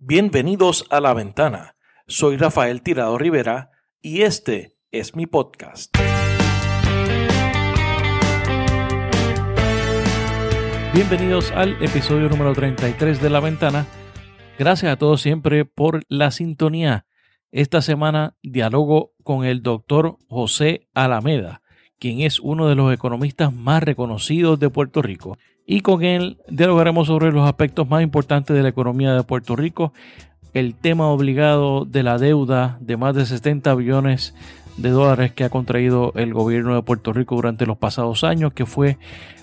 Bienvenidos a La Ventana. Soy Rafael Tirado Rivera y este es mi podcast. Bienvenidos al episodio número 33 de La Ventana. Gracias a todos siempre por la sintonía. Esta semana dialogo con el doctor José Alameda, quien es uno de los economistas más reconocidos de Puerto Rico y con él dialogaremos sobre los aspectos más importantes de la economía de Puerto Rico, el tema obligado de la deuda de más de 70 billones de dólares que ha contraído el gobierno de Puerto Rico durante los pasados años, que fue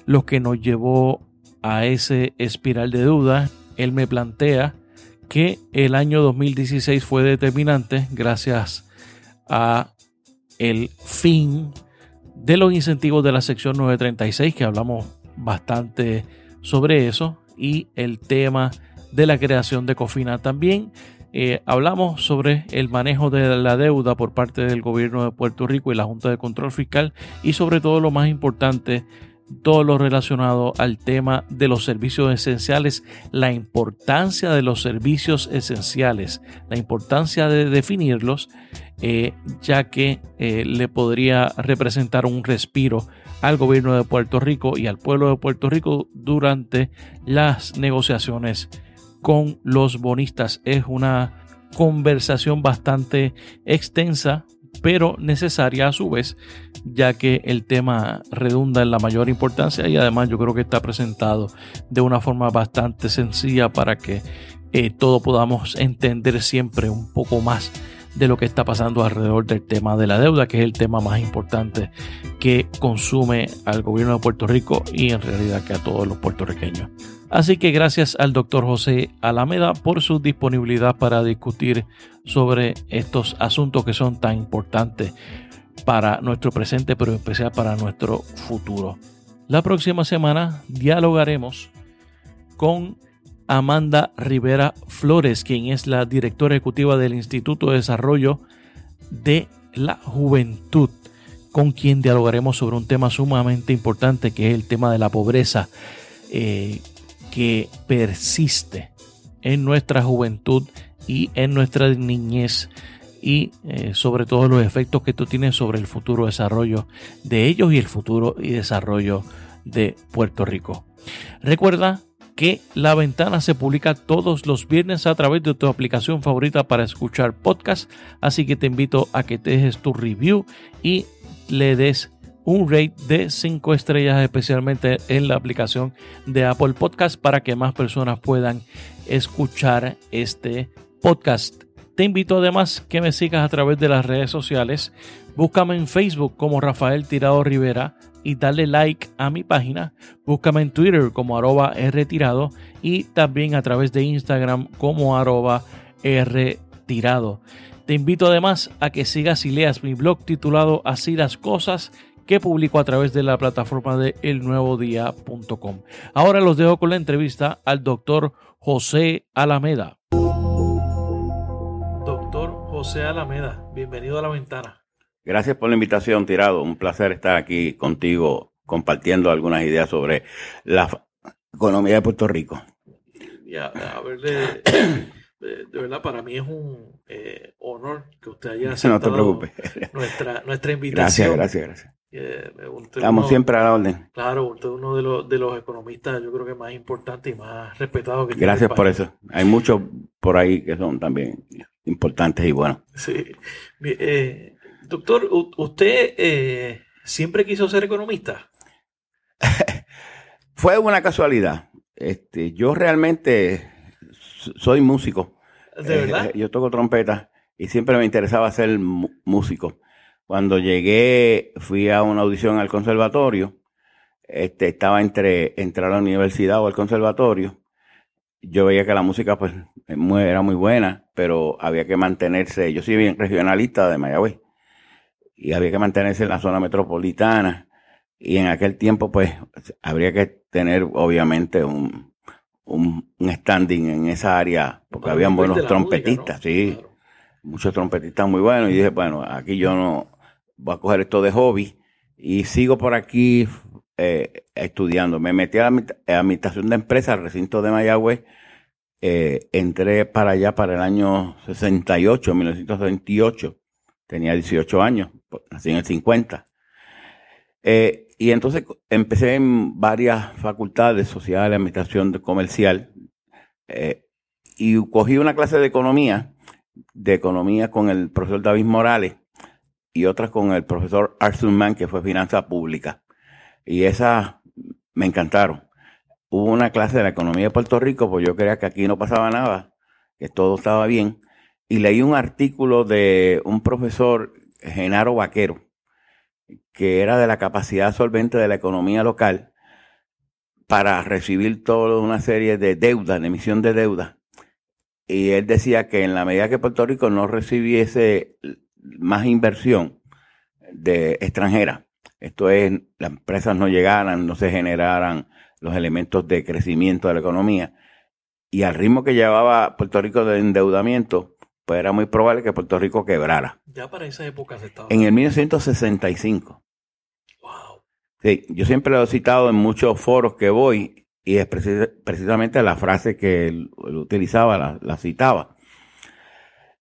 lo que nos llevó a ese espiral de deuda. Él me plantea que el año 2016 fue determinante gracias a el fin de los incentivos de la sección 936 que hablamos bastante sobre eso y el tema de la creación de Cofina también. Eh, hablamos sobre el manejo de la deuda por parte del gobierno de Puerto Rico y la Junta de Control Fiscal y sobre todo lo más importante, todo lo relacionado al tema de los servicios esenciales, la importancia de los servicios esenciales, la importancia de definirlos, eh, ya que eh, le podría representar un respiro al gobierno de Puerto Rico y al pueblo de Puerto Rico durante las negociaciones con los bonistas. Es una conversación bastante extensa, pero necesaria a su vez, ya que el tema redunda en la mayor importancia y además yo creo que está presentado de una forma bastante sencilla para que eh, todo podamos entender siempre un poco más de lo que está pasando alrededor del tema de la deuda, que es el tema más importante que consume al gobierno de Puerto Rico y en realidad que a todos los puertorriqueños. Así que gracias al doctor José Alameda por su disponibilidad para discutir sobre estos asuntos que son tan importantes para nuestro presente, pero en especial para nuestro futuro. La próxima semana dialogaremos con Amanda Rivera Flores, quien es la directora ejecutiva del Instituto de Desarrollo de la Juventud, con quien dialogaremos sobre un tema sumamente importante que es el tema de la pobreza eh, que persiste en nuestra juventud y en nuestra niñez y eh, sobre todo los efectos que esto tiene sobre el futuro desarrollo de ellos y el futuro y desarrollo de Puerto Rico. Recuerda que La Ventana se publica todos los viernes a través de tu aplicación favorita para escuchar podcast. Así que te invito a que te dejes tu review y le des un rate de 5 estrellas, especialmente en la aplicación de Apple Podcast, para que más personas puedan escuchar este podcast. Te invito además que me sigas a través de las redes sociales. Búscame en Facebook como Rafael Tirado Rivera y dale like a mi página. Búscame en Twitter como arroba rtirado y también a través de Instagram como arroba rtirado. Te invito además a que sigas y leas mi blog titulado Así las cosas que publico a través de la plataforma de elnuevodía.com. Ahora los dejo con la entrevista al doctor José Alameda. José Alameda, bienvenido a la ventana. Gracias por la invitación, Tirado. Un placer estar aquí contigo compartiendo algunas ideas sobre la economía de Puerto Rico. Ya, a ver, de, verdad, para mí es un eh, honor que usted haya aceptado Nuestra, nuestra invitación. Gracias, gracias, gracias. Estamos siempre a la orden. Claro, usted es uno de los, de los economistas, yo creo que más importantes y más respetados que Gracias por eso. Hay muchos por ahí que son también importantes y buenos. Sí. Eh, Doctor, ¿usted eh, siempre quiso ser economista? Fue una casualidad. Este, yo realmente soy músico. ¿De verdad? Eh, yo toco trompeta y siempre me interesaba ser músico. Cuando llegué, fui a una audición al conservatorio. Este, estaba entre entrar a la universidad o al conservatorio. Yo veía que la música pues era muy buena, pero había que mantenerse. Yo soy bien regionalista de Mayagüez y había que mantenerse en la zona metropolitana. Y en aquel tiempo, pues, habría que tener, obviamente, un, un, standing en esa área, porque habían buenos trompetistas, sí, muchos trompetistas muy buenos. Y dije, bueno, aquí yo no voy a coger esto de hobby y sigo por aquí eh, estudiando. Me metí a la administración de empresas, recinto de Mayagüez, eh, entré para allá para el año 68, 1928. Tenía 18 años, nací en el 50. Eh, y entonces empecé en varias facultades, sociales, administración comercial, y cogí una clase de economía, de economía con el profesor David Morales y otras con el profesor Arthur Mann, que fue finanza pública. Y esas me encantaron hubo una clase de la economía de Puerto Rico, pues yo creía que aquí no pasaba nada, que todo estaba bien, y leí un artículo de un profesor, Genaro Vaquero, que era de la capacidad solvente de la economía local para recibir toda una serie de deuda, de emisión de deuda. Y él decía que en la medida que Puerto Rico no recibiese más inversión de extranjera, esto es, las empresas no llegaran, no se generaran los elementos de crecimiento de la economía. Y al ritmo que llevaba Puerto Rico de endeudamiento, pues era muy probable que Puerto Rico quebrara. Ya para esa época se estaba. En el 1965. Wow. Sí, yo siempre lo he citado en muchos foros que voy y es precisamente la frase que él, utilizaba, la, citaba.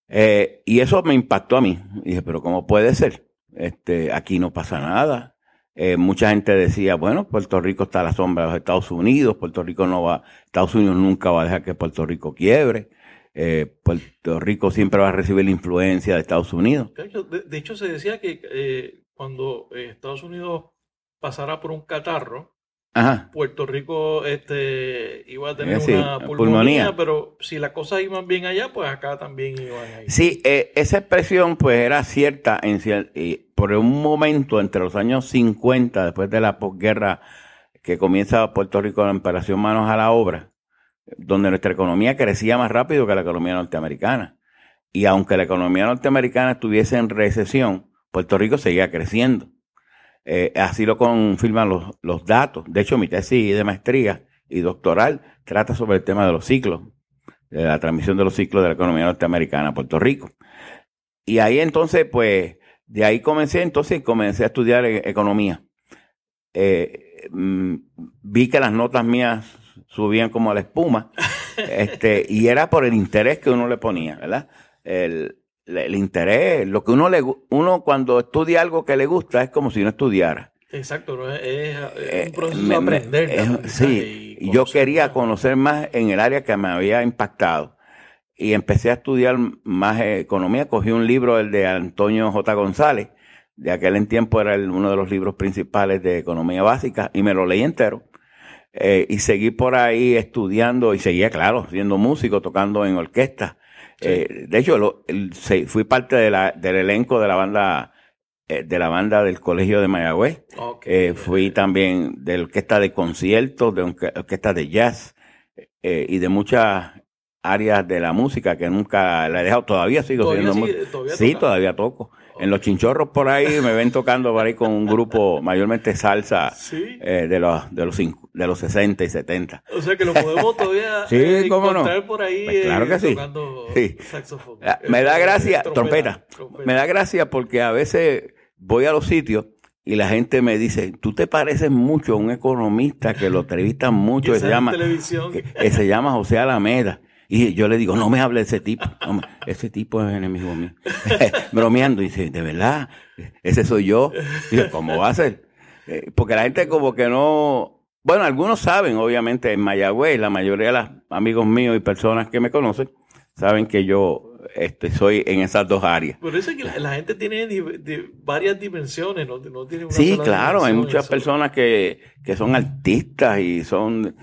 Eh, y eso me impactó a mí. Y dije, pero ¿cómo puede ser? Este, aquí no pasa nada. Eh, mucha gente decía, bueno, Puerto Rico está a la sombra de los Estados Unidos, Puerto Rico no va, Estados Unidos nunca va a dejar que Puerto Rico quiebre, eh, Puerto Rico siempre va a recibir la influencia de Estados Unidos. De, hecho, se decía que eh, cuando Estados Unidos pasara por un catarro, Puerto Rico este, iba a tener una pulmonía, pero si las cosas iban bien allá, pues acá también iban a ir. Sí, eh, esa expresión pues era cierta en, por un momento entre los años 50, después de la posguerra que comienza Puerto Rico en operación manos a la obra, donde nuestra economía crecía más rápido que la economía norteamericana. Y aunque la economía norteamericana estuviese en recesión, Puerto Rico seguía creciendo. Eh, así lo confirman los, los datos. De hecho, mi tesis de maestría y doctoral trata sobre el tema de los ciclos, de la transmisión de los ciclos de la economía norteamericana a Puerto Rico. Y ahí entonces, pues, de ahí comencé, entonces comencé a estudiar e, economía. Eh, mm, vi que las notas mías subían como a la espuma, este, y era por el interés que uno le ponía, ¿verdad? El, el interés, lo que uno le uno cuando estudia algo que le gusta es como si no estudiara. Exacto, es, un proceso de aprender. sí, yo quería conocer más en el área que me había impactado y empecé a estudiar más economía. Cogí un libro, el de Antonio J. González, de aquel en tiempo era uno de los libros principales de economía básica y me lo leí entero. Eh, y seguí por ahí estudiando y seguía, claro, siendo músico, tocando en orquesta eh, de hecho, fui parte de la, del elenco de la banda eh, de la banda del Colegio de Mayagüez. Eh, fui también de orquesta de conciertos, de orquesta de jazz y de muchas áreas de la música que nunca la he dejado. Todavía sigo siendo Sí, todavía toco. En los chinchorros por ahí me ven tocando por ahí con un grupo mayormente salsa eh, de, los, de, los de los 60 y 70. O sea que lo podemos todavía eh, encontrar por ahí pues claro que sí. sí. saxofón. Ah, me da gracia, trompeta, Me da gracia porque a veces voy a los sitios y la gente me dice, tú te pareces mucho a un economista que lo entrevistan mucho, que se, llama, que se llama José Alameda. Y yo le digo, no me hable de ese tipo. ese tipo es enemigo mío. Bromeando. Y dice, ¿de verdad? ¿Ese soy yo? Y ¿cómo va a ser? Eh, porque la gente como que no... Bueno, algunos saben, obviamente, en Mayagüez, la mayoría de los amigos míos y personas que me conocen, saben que yo este, soy en esas dos áreas. Por eso es que la, gente tiene varias dimensiones, no, tiene una Sí, claro, hay muchas personas que, que son artistas y son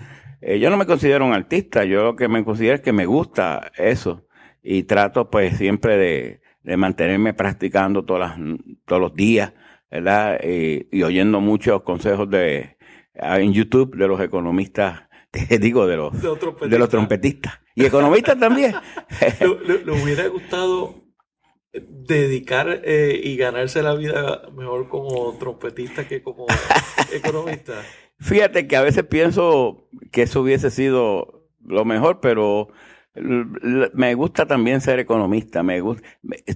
eh, yo no me considero un artista, yo lo que me considero es que me gusta eso y trato pues siempre de, mantenerme practicando todas todos los días, ¿verdad? Y, oyendo muchos consejos de ah, en YouTube de los economistas, te digo, de los, de, los trompetistas. Y economistas también. ¿Le, hubiera gustado dedicar eh, y ganarse la vida mejor como trompetista que como economista? Fíjate que a veces pienso que eso hubiese sido lo mejor, pero me gusta también ser economista, me gusta,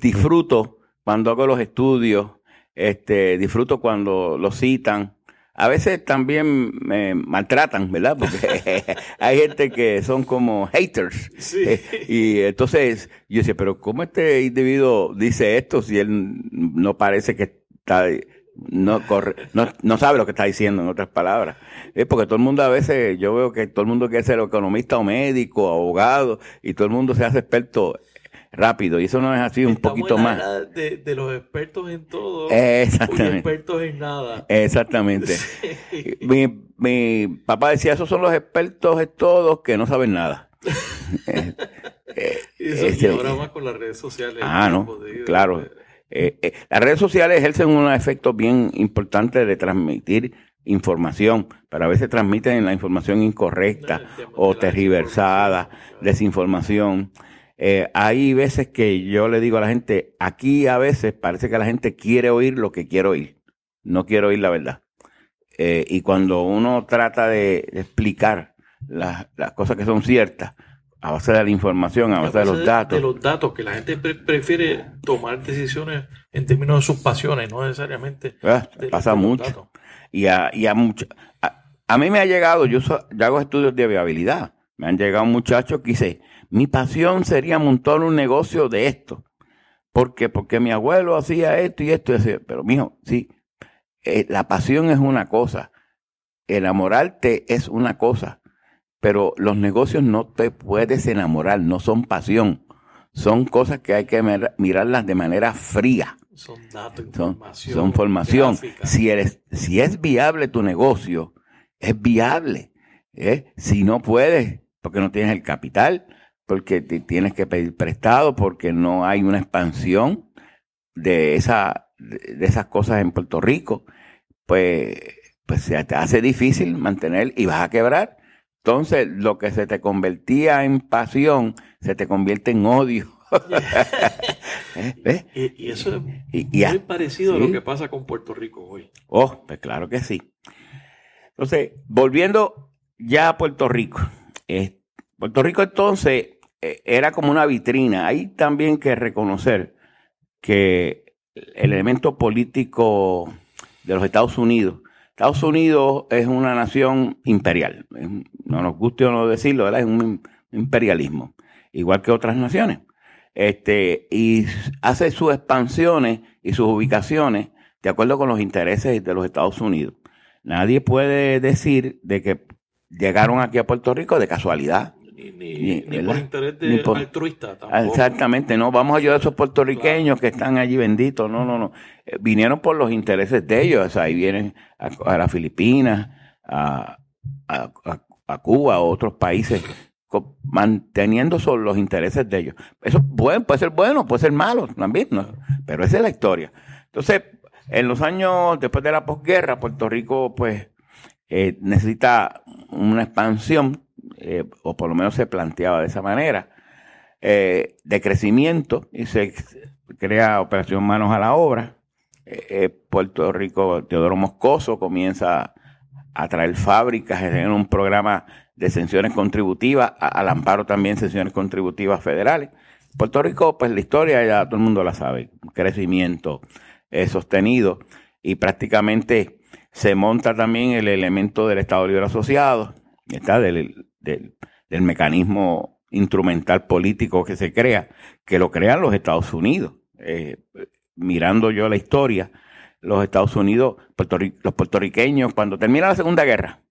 disfruto cuando hago los estudios, este, disfruto cuando lo citan. a veces también me maltratan, ¿verdad? Porque hay gente que son como haters. Eh, y entonces yo decía, pero ¿cómo este individuo dice esto si él no parece que está no corre, no, no sabe lo que está diciendo en otras palabras. Es porque todo el mundo a veces, yo veo que todo el mundo quiere ser economista o médico, abogado, y todo el mundo se hace experto rápido. Y eso no es así, un poquito más. De, de, los expertos en todo. Exactamente. expertos en nada. Exactamente. Mi, mi papá decía, esos son los expertos en todos que no saben nada. eh, eh, eso, y ahora más con las redes sociales. Ah, no, claro. Eh, eh, las redes sociales ejercen un efecto bien importante de transmitir información, pero a veces transmiten la información incorrecta o tergiversada, desinformación. Eh, hay veces que yo le digo a la gente, aquí a veces parece que la gente quiere oír lo que quiere oír, no quiere oír la verdad. y cuando uno trata de explicar las, las cosas que son ciertas, a base de la información, a base, de los datos. De los datos, que la gente prefiere tomar decisiones en términos de sus pasiones, no necesariamente. Ah, pasa mucho. Y a, y a, mucho, a, mí me ha llegado, yo, hago estudios de viabilidad, me han llegado muchachos que dicen, mi pasión sería montar un negocio de esto. ¿Por qué? Porque mi abuelo hacía esto y esto y eso. Pero, mijo, sí, eh, la pasión es una cosa, enamorarte es una cosa pero los negocios no te puedes enamorar, no son pasión. Son cosas que hay que mirarlas de manera fría. Son datos, información. Son, formación. Si, eres, si es viable tu negocio, es viable. ¿eh? Si no puedes, porque no tienes el capital, porque te tienes que pedir prestado, porque no hay una expansión de, esa, de esas cosas en Puerto Rico, pues, pues se te hace difícil mantener y vas a quebrar. Entonces, lo que se te convertía en pasión, se te convierte en odio. ¿Eh? Y, eso es muy parecido a lo que pasa con Puerto Rico hoy. Oh, pues claro que sí. Entonces, volviendo ya a Puerto Rico. Eh, Puerto Rico entonces eh, era como una vitrina. Hay también que reconocer que el elemento político de los Estados Unidos Estados Unidos es una nación imperial. No nos guste o no decirlo, es un imperialismo, igual que otras naciones. Este, y hace sus expansiones y sus ubicaciones de acuerdo con los intereses de los Estados Unidos. Nadie puede decir de que llegaron aquí a Puerto Rico de casualidad. Ni, por interés de altruista tampoco. Exactamente, no vamos a ayudar a esos puertorriqueños que están allí benditos, no, no, no. Eh, vinieron por los intereses de ellos, o sea, ahí vienen a, las Filipinas, a, a, Cuba, a otros países, manteniendo los intereses de ellos. Eso puede, puede ser bueno, puede ser malo también, ¿no? pero esa es la historia. Entonces, en los años después de la posguerra, Puerto Rico, pues, eh, necesita una expansión eh, o por lo menos se planteaba de esa manera, eh, de crecimiento y se crea Operación Manos a la Obra. Eh, Puerto Rico, Teodoro Moscoso comienza a traer fábricas, en un programa de exenciones contributivas, al amparo también exenciones contributivas federales. Puerto Rico, pues la historia ya todo el mundo la sabe, crecimiento sostenido y prácticamente se monta también el elemento del Estado Libre Asociado, está del, del, mecanismo instrumental político que se crea, que lo crean los Estados Unidos. Eh, mirando yo la historia, los Estados Unidos, los puertorriqueños, cuando termina la Segunda Guerra,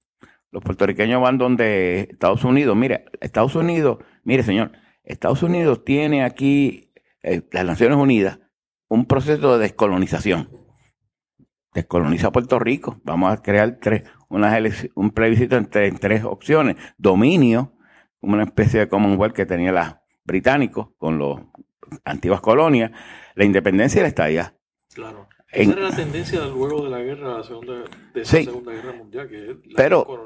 los puertorriqueños van donde Estados Unidos, mire, Estados Unidos, mire señor, Estados Unidos tiene aquí, eh, las Naciones Unidas, un proceso de descolonización. Descoloniza Puerto Rico. Vamos a crear tres, un plebiscito entre tres opciones. Dominio, como una especie de Commonwealth que tenía los británicos con las antiguas colonias, la independencia y la estadía. Claro. Esa era la tendencia luego de la guerra, segunda, de esa Segunda Guerra Mundial, que es la Pero,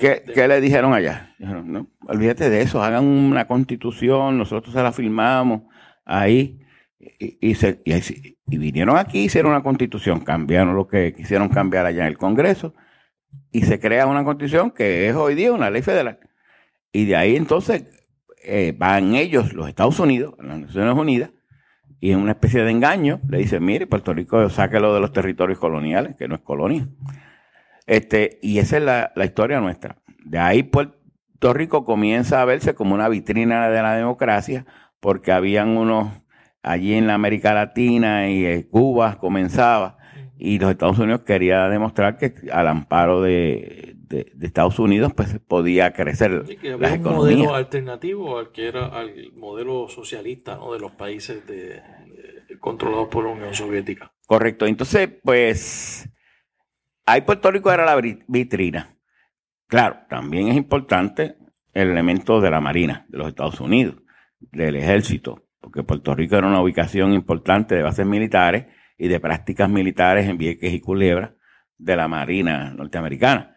¿qué, ¿qué, le dijeron allá? no, olvídate de eso, hagan una constitución, nosotros se la firmamos ahí. Y, y, se, y, vinieron aquí, hicieron una constitución, cambiaron lo que quisieron cambiar allá en el Congreso, y se crea una constitución que es hoy día una ley federal. Y de ahí entonces eh, van ellos, los Estados Unidos, las Naciones Unidas, y en una especie de engaño le dicen, mire, Puerto Rico sáquelo de los territorios coloniales, que no es colonia. Este, y esa es la, la historia nuestra. De ahí Puerto Rico comienza a verse como una vitrina de la democracia, porque habían unos allí en la América Latina y en Cuba comenzaba, y los Estados Unidos quería demostrar que al amparo de, de, Estados Unidos pues podía crecer sí, que había un modelo alternativo al que era al modelo socialista ¿no? de los países de, controlados por la Unión Soviética. Correcto, entonces pues ahí Puerto Rico era la vitrina. Claro, también es importante el elemento de la Marina de los Estados Unidos, del ejército, porque Puerto Rico era una ubicación importante de bases militares y de prácticas militares en Vieques y Culebra de la Marina norteamericana.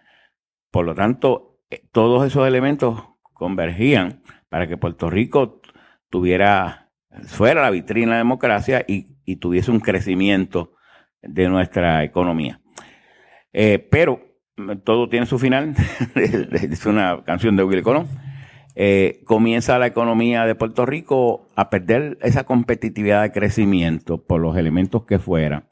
Por lo tanto, eh, todos esos elementos convergían para que Puerto Rico tuviera, fuera la vitrina de la democracia y, tuviese un crecimiento de nuestra economía. Eh, pero mm, todo tiene su final, es una canción de Will Colón. Eh, comienza la economía de Puerto Rico a perder esa competitividad de crecimiento por los elementos que fueran,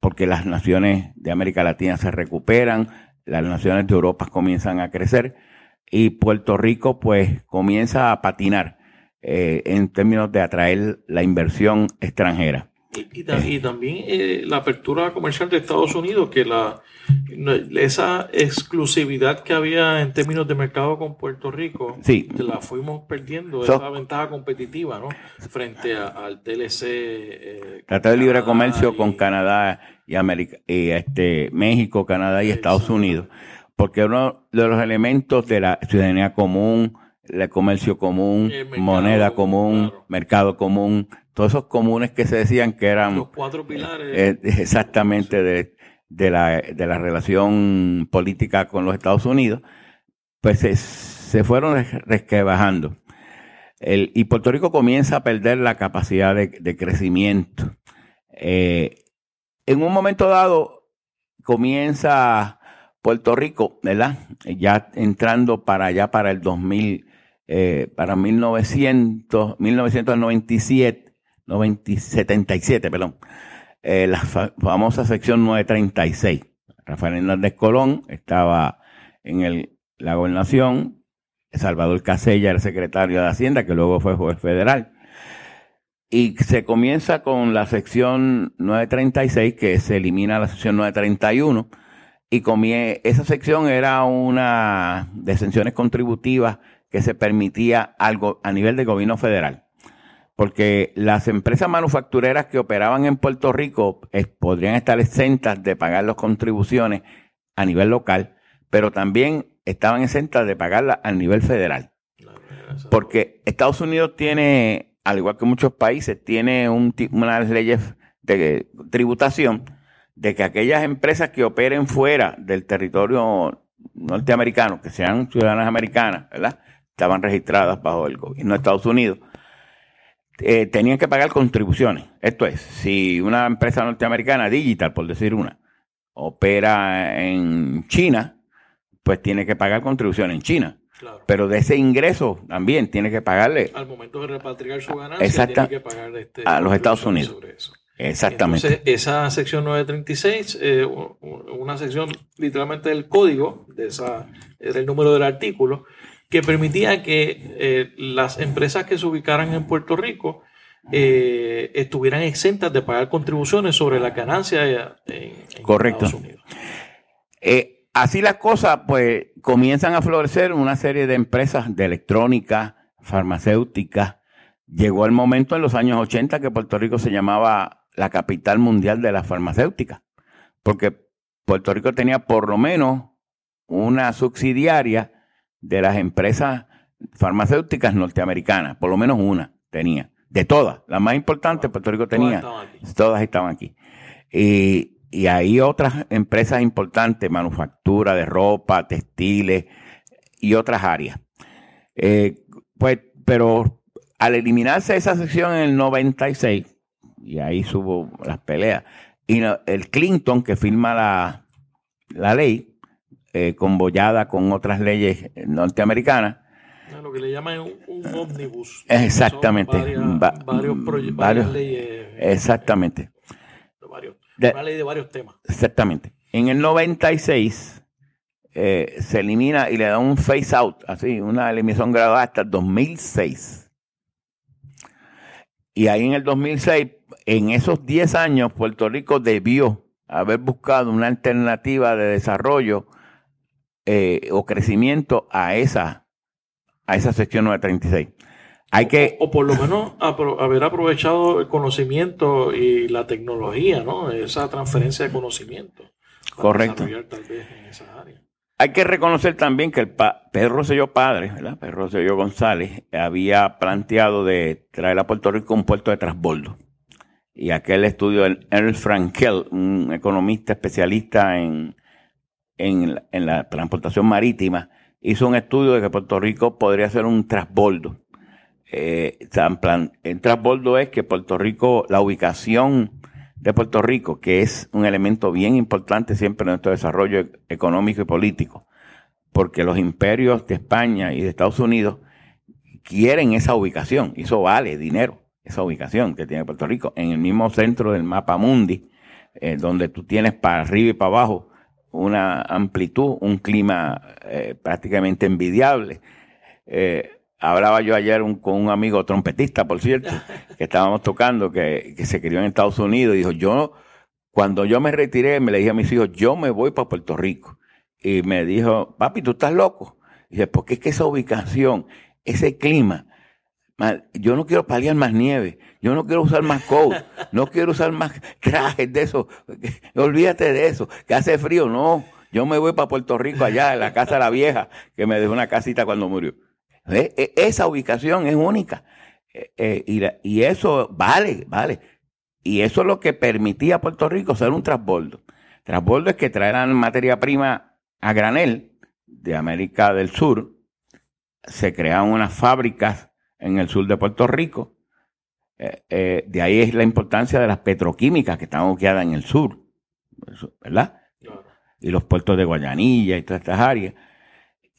porque las naciones de América Latina se recuperan, las naciones de Europa comienzan a crecer y Puerto Rico pues comienza a patinar eh, en términos de atraer la inversión extranjera. Y, también eh, la apertura comercial de Estados Unidos, que la esa exclusividad que había en términos de mercado con Puerto Rico, sí. la fuimos perdiendo, esa ventaja competitiva, ¿no? Frente al TLC. Eh, Tratado de Libre Comercio con Canadá y, América, y este, México, Canadá y Estados Unidos, porque uno de los elementos de la ciudadanía común, el comercio común, moneda común, mercado común, todos esos comunes que se decían que eran... Los cuatro pilares. Eh, exactamente de, de, la, de, la, relación política con los Estados Unidos, pues se, se fueron resquebajando. El, y Puerto Rico comienza a perder la capacidad de, de crecimiento. Eh, en un momento dado comienza Puerto Rico, ¿verdad? Ya entrando para allá para el 2000, eh, para 1900, 1997, 77, perdón, eh, la famosa sección 936. Rafael Hernández Colón estaba en el, la gobernación, Salvador Casella era secretario de Hacienda, que luego fue juez federal. Y se comienza con la sección 936, que se elimina la sección 931. Y esa sección era una de exenciones contributivas que se permitía algo a nivel de gobierno federal. Porque las empresas manufactureras que operaban en Puerto Rico podrían estar exentas de pagar las contribuciones a nivel local, pero también estaban exentas de pagarlas a nivel federal. Porque Estados Unidos tiene al igual que muchos países, tiene un, unas leyes de tributación de que aquellas empresas que operen fuera del territorio norteamericano, que sean ciudadanas americanas, ¿verdad? Estaban registradas bajo el gobierno de Estados Unidos, eh, tenían que pagar contribuciones. Esto es, si una empresa norteamericana, digital, por decir una, opera en China, pues tiene que pagar contribuciones en China. Pero de ese ingreso también tiene que pagarle. Al momento de repatriar su ganancia, tiene que pagar este, a los Estados Unidos. Exactamente. Entonces, esa sección 936, eh, una sección literalmente del código, de esa, del número del artículo, que permitía que eh, las empresas que se ubicaran en Puerto Rico eh, estuvieran exentas de pagar contribuciones sobre la ganancia en. Estados Unidos. Eh, Así las cosas, pues, comienzan a florecer una serie de empresas de electrónica, farmacéutica. Llegó el momento en los años 80 que Puerto Rico se llamaba la capital mundial de la farmacéutica, porque Puerto Rico tenía por lo menos una subsidiaria de las empresas farmacéuticas norteamericanas, por lo menos una tenía, de todas, la más importante Puerto Rico tenía, todas estaban aquí. Y y hay otras empresas importantes, manufactura de ropa, textiles y otras áreas. Eh, pues, pero al eliminarse esa sección en el 96, y ahí subo las peleas, y el Clinton que firma la, la ley, eh, convollada con otras leyes norteamericanas, lo que le llaman un, ómnibus. Exactamente. varios, leyes. Exactamente una ley de varios temas. Exactamente. En el 96 eh, se elimina y le da un phase out, así, una eliminación gradual hasta el 2006. Y ahí en el 2006, en esos 10 años, Puerto Rico debió haber buscado una alternativa de desarrollo eh, o crecimiento a esa, a esa sección 936. Hay que, o, por lo menos haber aprovechado el conocimiento y la tecnología, ¿no? Esa transferencia de conocimiento. Correcto. Hay que reconocer también que el Pedro Rosselló padre, ¿verdad? Pedro Rosselló González, había planteado de traer a Puerto Rico un puerto de transbordo. Y aquel estudio de Ernst Frankel, un economista especialista en, en, la transportación marítima, hizo un estudio de que Puerto Rico podría ser un transbordo. Eh, el transbordo es que Puerto Rico, la ubicación de Puerto Rico, que es un elemento bien importante siempre en nuestro desarrollo económico y político, porque los imperios de España y de Estados Unidos quieren esa ubicación, y eso vale dinero, esa ubicación que tiene Puerto Rico, en el mismo centro del mapa mundi, eh, donde tú tienes para arriba y para abajo una amplitud, un clima eh, prácticamente envidiable. Eh, hablaba yo ayer con un amigo trompetista, por cierto, que estábamos tocando, que, se crió en Estados Unidos, y dijo, yo, cuando yo me retiré, me le dije a mis hijos, yo me voy para Puerto Rico. Y me dijo, papi, ¿tú estás loco? Y dije, porque es que esa ubicación, ese clima, yo no quiero paliar más nieve, yo no quiero usar más coat, no quiero usar más trajes de eso, olvídate de eso, que hace frío, no, yo me voy para Puerto Rico allá, en la casa de la vieja, que me dejó una casita cuando murió. E, esa ubicación es única. E, e, y, eso vale, vale. Y eso es lo que permitía a Puerto Rico ser un transbordo. Transbordo es que traeran materia prima a granel de América del Sur. Se creaban unas fábricas en el sur de Puerto Rico. Eh, eh, de ahí es la importancia de las petroquímicas que están ubicadas en el sur, ¿verdad? Y los puertos de Guayanilla y todas estas áreas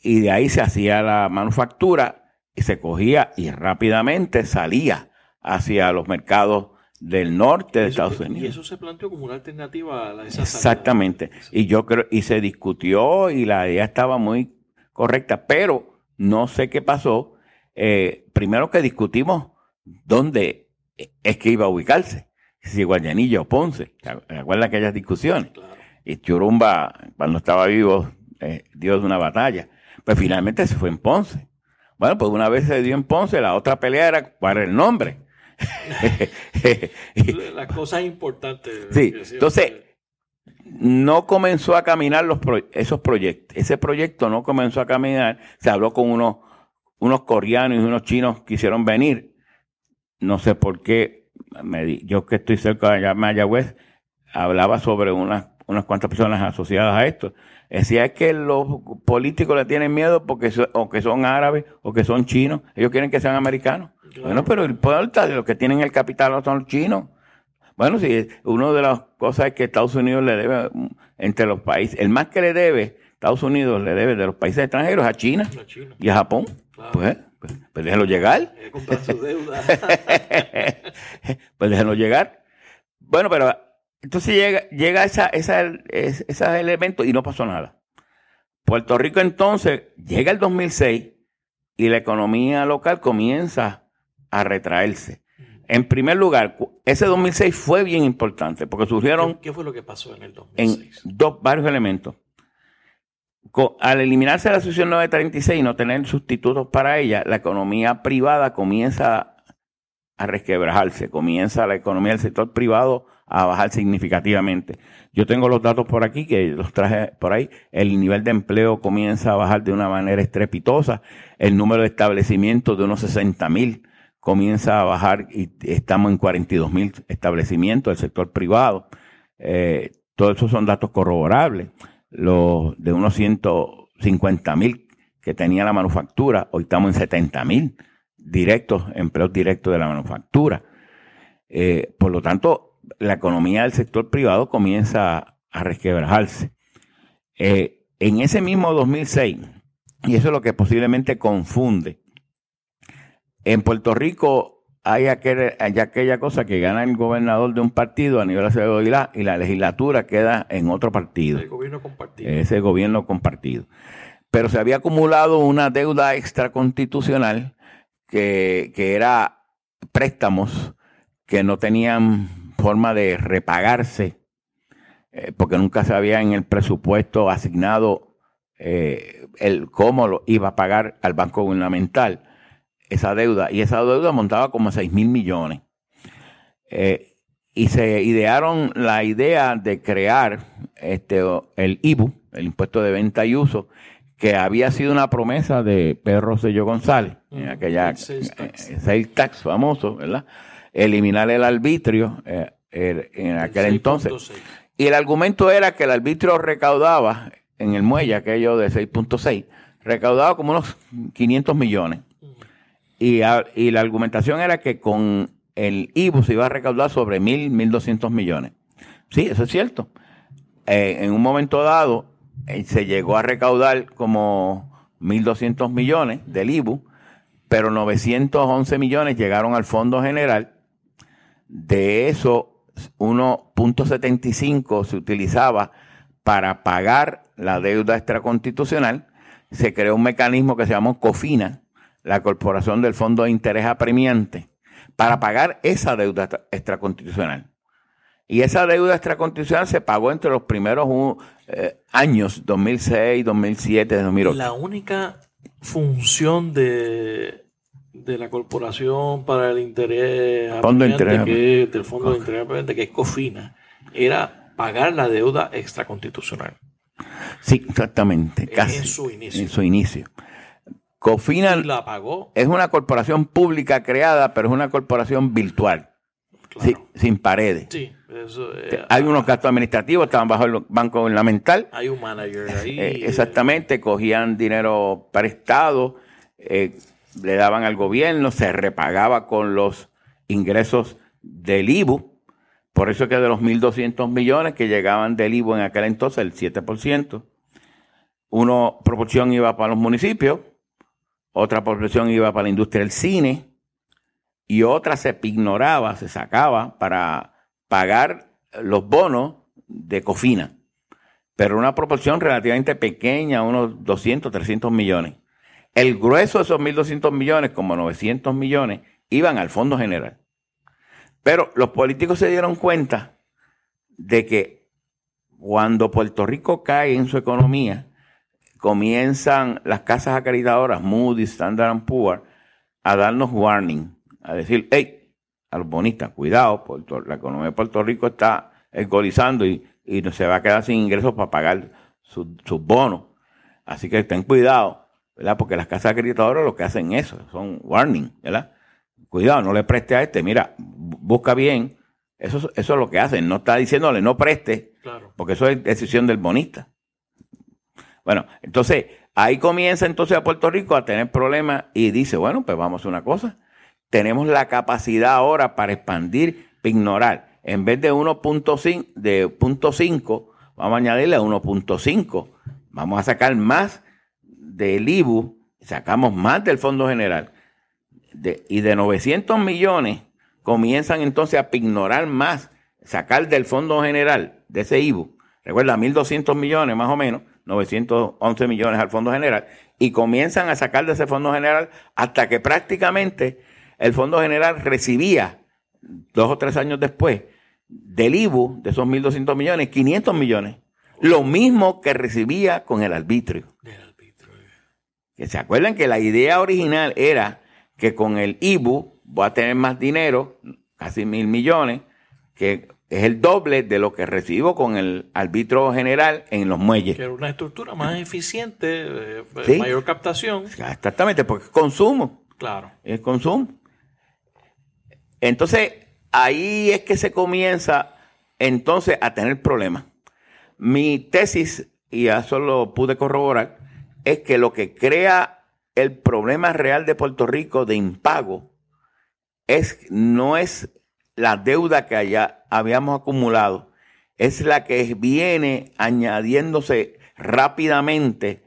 y de ahí se hacía la manufactura y se cogía y rápidamente salía hacia los mercados del norte de Estados Unidos. Y eso se planteó como una alternativa a esa Exactamente. Y yo creo, y se discutió y la idea estaba muy correcta, pero no sé qué pasó. Eh, primero que discutimos dónde es que iba a ubicarse, si Guayanilla o Ponce. ¿Recuerdan aquellas discusiones? Y Churumba, cuando estaba vivo, eh, dio una batalla. Pues finalmente se fue en Ponce. Bueno, pues una vez se dio en Ponce, la otra pelea era era el nombre. Las cosas importantes. Sí, entonces no comenzó a caminar los esos proyectos. Ese proyecto no comenzó a caminar. Se habló con unos, unos coreanos y unos chinos que quisieron venir. No sé por qué. Me yo que estoy cerca de Mayagüez, hablaba sobre unas, unas cuantas personas asociadas a esto. Decía que los políticos le tienen miedo porque o que son árabes o que son chinos. Ellos quieren que sean americanos. Bueno, pero el de los que tienen el capital son los chinos. Bueno, sí, una de las cosas es que Estados Unidos le debe entre los países, el más que le debe, Estados Unidos le debe de los países extranjeros a China, y a Japón. Pues, pues, pues, déjenlo llegar. Su deuda. pues déjenlo llegar. Bueno, pero entonces llega, llega esa, esa, ese elemento y no pasó nada. Puerto Rico entonces llega el 2006 y la economía local comienza a retraerse. En primer lugar, ese 2006 fue bien importante porque surgieron... ¿Qué, fue lo que pasó en el 2006? En dos, varios elementos. Al eliminarse la sucesión 936 y no tener sustitutos para ella, la economía privada comienza a resquebrajarse, comienza la economía del sector privado a bajar significativamente. Yo tengo los datos por aquí, que los traje por ahí. El nivel de empleo comienza a bajar de una manera estrepitosa. El número de establecimientos de unos 60 mil comienza a bajar y estamos en 42 mil establecimientos del sector privado. Eh, todos esos son datos corroborables. Los de unos 150 mil que tenía la manufactura, hoy estamos en 70 mil directos, empleos directos de la manufactura. Eh, por lo tanto, la economía del sector privado comienza a resquebrajarse. Eh, en ese mismo 2006, y eso es lo que posiblemente confunde, en Puerto Rico hay, aquel, hay aquella cosa que gana el gobernador de un partido a nivel de y la legislatura queda en otro partido. El gobierno compartido. Ese gobierno compartido. Pero se había acumulado una deuda extraconstitucional que, que era préstamos que no tenían forma de repagarse, eh, porque nunca se había en el presupuesto asignado eh, el cómo lo iba a pagar al Banco Gubernamental esa deuda. Y esa deuda montaba como 6 mil millones. Eh, y se idearon la idea de crear este, el IBU, el impuesto de venta y uso, que había sido una promesa de Pedro Rosselló González, en aquella sales tax. famoso, ¿verdad? Eliminar el arbitrio eh, en aquel entonces. Y el argumento era que el arbitrio recaudaba en el muelle, aquello de 6.6, recaudaba como unos 500 millones. Y, la argumentación era que con el IBU se iba a recaudar sobre 1.000, 1.200 millones. Sí, eso es cierto. Eh, en un momento dado eh, se llegó a recaudar como 1.200 millones del IBU, pero 911 millones llegaron al Fondo General. De eso, 1.75 se utilizaba para pagar la deuda extraconstitucional. Se creó un mecanismo que se llamó COFINA, la Corporación del Fondo de Interés Apremiante, para pagar esa deuda extraconstitucional. Y esa deuda extraconstitucional se pagó entre los primeros eh, años, 2006, 2007, 2008. La única función de, de la Corporación para el Interés Fondo Interés que, del Fondo de Interés que es COFINA, era pagar la deuda extraconstitucional. Sí, exactamente. Casi, en su inicio. En su inicio. Cofina la pagó. es una corporación pública creada, pero es una corporación virtual, sin, paredes. Sí, eh, hay unos gastos administrativos, estaban bajo el banco gubernamental. Hay un manager ahí. Eh, exactamente, cogían dinero prestado, eh, le daban al gobierno, se repagaba con los ingresos del IBU. Por eso que de los 1.200 millones que llegaban del IBU en aquel entonces, el 7%, una proporción iba para los municipios, otra proporción iba para la industria del cine y otra se ignoraba, se sacaba para pagar los bonos de Cofina. Pero una proporción relativamente pequeña, unos 200, 300 millones. El grueso de esos 1.200 millones, como 900 millones, iban al Fondo General. Pero los políticos se dieron cuenta de que cuando Puerto Rico cae en su economía, comienzan las casas acreditadoras, Moody, Standard Poor's, a darnos warning, a decir, hey, a los bonistas, cuidado, la economía de Puerto Rico está alcoholizando y, y se va a quedar sin ingresos para pagar sus bonos. Así que ten cuidado, ¿verdad? Porque las casas acreditadoras lo que hacen eso, son warning, ¿verdad? Cuidado, no le preste a este, mira, busca bien. Eso, eso es lo que hacen, no está diciéndole no preste, porque eso es decisión del bonista. Bueno, entonces ahí comienza entonces a Puerto Rico a tener problemas y dice, bueno, pues vamos a una cosa. Tenemos la capacidad ahora para expandir, para ignorar. En vez de 1.5, de 0.5, vamos a añadirle a 1.5. Vamos a sacar más del IBU, sacamos más del Fondo General. y de 900 millones comienzan entonces a ignorar más, sacar del Fondo General, de ese IBU. Recuerda, 1.200 millones más o menos 911 millones al Fondo General y comienzan a sacar de ese Fondo General hasta que prácticamente el Fondo General recibía dos o tres años después del IBU de esos 1.200 millones, 500 millones. Lo mismo que recibía con el arbitrio. Que se acuerdan que la idea original era que con el IBU voy a tener más dinero, casi mil millones, que es el doble de lo que recibo con el árbitro general en los muelles. Que una estructura más eficiente, eh, mayor captación. Exactamente, porque es consumo. Claro. Es consumo. Entonces, ahí es que se comienza entonces a tener problemas. Mi tesis, y eso lo pude corroborar, es que lo que crea el problema real de Puerto Rico de impago es, no es la deuda que allá habíamos acumulado es la que viene añadiéndose rápidamente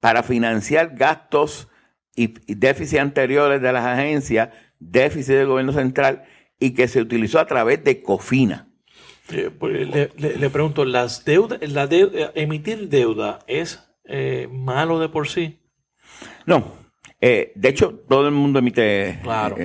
para financiar gastos y déficits anteriores de las agencias déficit del gobierno central y que se utilizó a través de COFINA. Eh, pues, le, pregunto, ¿las deudas, la eh, emitir deuda es eh, malo de por sí? No. de hecho, todo el mundo emite claro.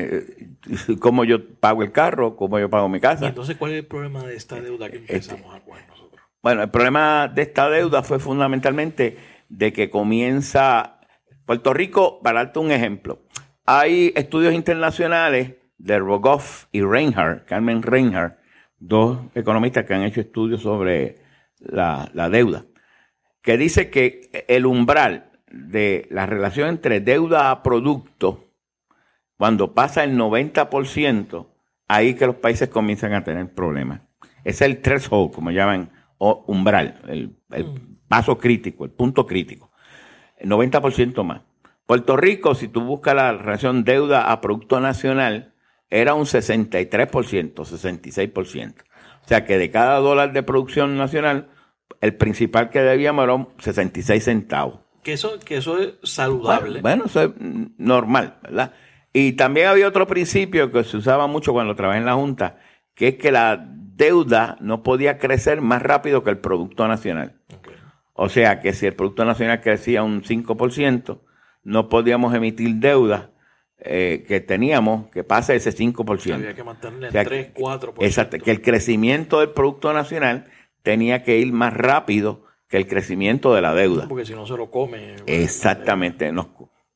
cómo yo pago el carro, cómo yo pago mi casa. ¿Y entonces, ¿cuál es el problema de esta deuda que este, empezamos a coger nosotros? Bueno, el problema de esta deuda fue fundamentalmente de que comienza Puerto Rico, para darte un ejemplo, hay estudios internacionales de Rogoff y Reinhardt, Carmen Reinhardt, dos economistas que han hecho estudios sobre la, deuda, que dice que el umbral de la relación entre deuda a producto, cuando pasa el 90%, ahí que los países comienzan a tener problemas. Es el threshold, como llaman, o umbral, el, el mm. paso crítico, el punto crítico. El 90% más. Puerto Rico, si tú buscas la relación deuda a Producto Nacional, era un 63%, 66%. O sea que de cada dólar de producción nacional, el principal que debíamos era 66 centavos. Que eso, que eso es saludable. Bueno, eso es normal, ¿verdad? Y también había otro principio que se usaba mucho cuando trabajé en la Junta, que es que la deuda no podía crecer más rápido que el Producto Nacional. O sea que si el Producto Nacional crecía un 5%, no podíamos emitir deuda eh, que teníamos que pase ese 5%. Había que mantenerle en 3, 4%. Exacto, que el crecimiento del Producto Nacional tenía que ir más rápido que el crecimiento de la deuda. Porque si no se lo come. Exactamente, nos,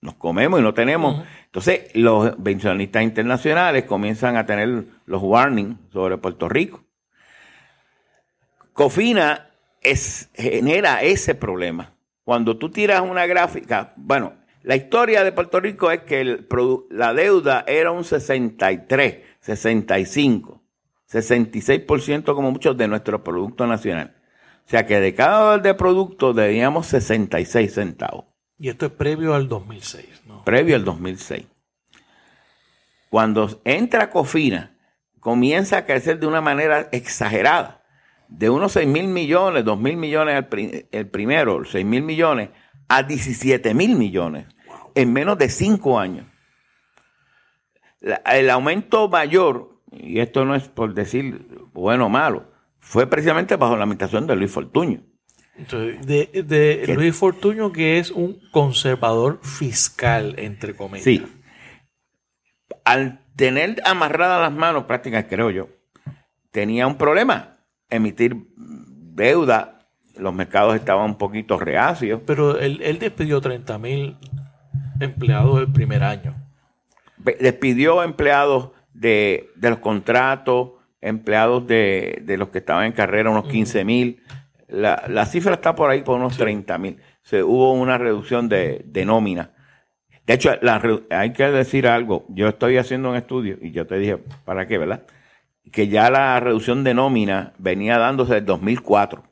nos comemos y no tenemos. Entonces, los pensionistas internacionales comienzan a tener los warnings sobre Puerto Rico. Cofina es, genera ese problema. Cuando tú tiras una gráfica, bueno, la historia de Puerto Rico es que la deuda era un 63, 65, 66% como muchos de nuestro Producto Nacional. O sea que de cada dólar de producto debíamos 66 centavos. Y esto es previo al 2006, ¿no? Previo al 2006. Cuando entra Cofina, comienza a crecer de una manera exagerada. De unos 6 mil millones, 2 mil millones el, primero, 6 mil millones, a 17 mil millones en menos de cinco años. el aumento mayor, y esto no es por decir bueno o malo, fue precisamente bajo la administración de Luis Fortuño. De, Luis Fortuño, que es un conservador fiscal, entre comillas. Sí. Al tener amarradas las manos prácticas, creo yo, tenía un problema, emitir deuda, los mercados estaban un poquito reacios. Pero él, él despidió 30 mil empleados el primer año. Despidió empleados de, los contratos, empleados de, los que estaban en carrera, unos 15 mil. La, cifra está por ahí por unos 30 mil. Se, hubo una reducción de, nómina. De hecho, hay que decir algo. Yo estoy haciendo un estudio y yo te dije, ¿para qué, verdad? Que ya la reducción de nómina venía dándose desde 2004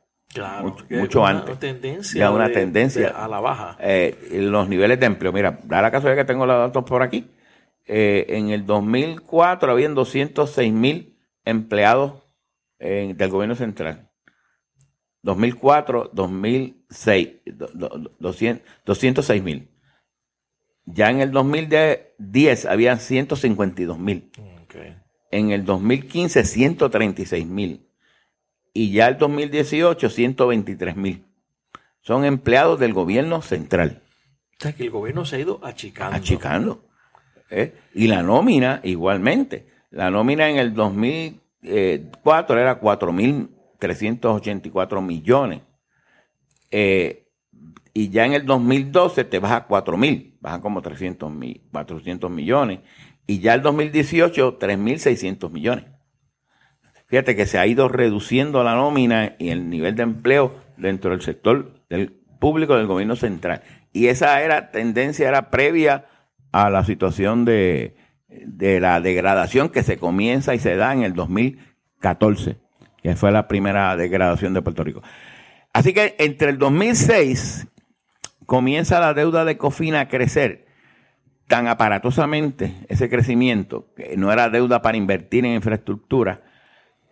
mucho, una antes. Tendencia ya una tendencia a la baja. Eh, los niveles de empleo. Mira, da la casualidad que tengo los datos por aquí. Eh, en el 2004 habían 206 mil empleados del gobierno central. 2004, 2006, 206 mil. Ya en el 2010 habían 152 mil. En el 2015, 136 mil y ya el 2018 123 mil. Son empleados del gobierno central. O sea que el gobierno se ha ido achicando. Achicando. ¿eh? Y la nómina igualmente. La nómina en el 2004 era 4.384 millones. Eh, y ya en el 2012 te baja 4.000, baja como 300 400 millones. Y ya el 2018 3.600 millones. Fíjate que se ha ido reduciendo la nómina y el nivel de empleo dentro del sector del público del gobierno central. Y esa era tendencia, era previa a la situación de, la degradación que se comienza y se da en el 2014, que fue la primera degradación de Puerto Rico. Así que entre el 2006 comienza la deuda de Cofina a crecer tan aparatosamente, ese crecimiento, que no era deuda para invertir en infraestructura,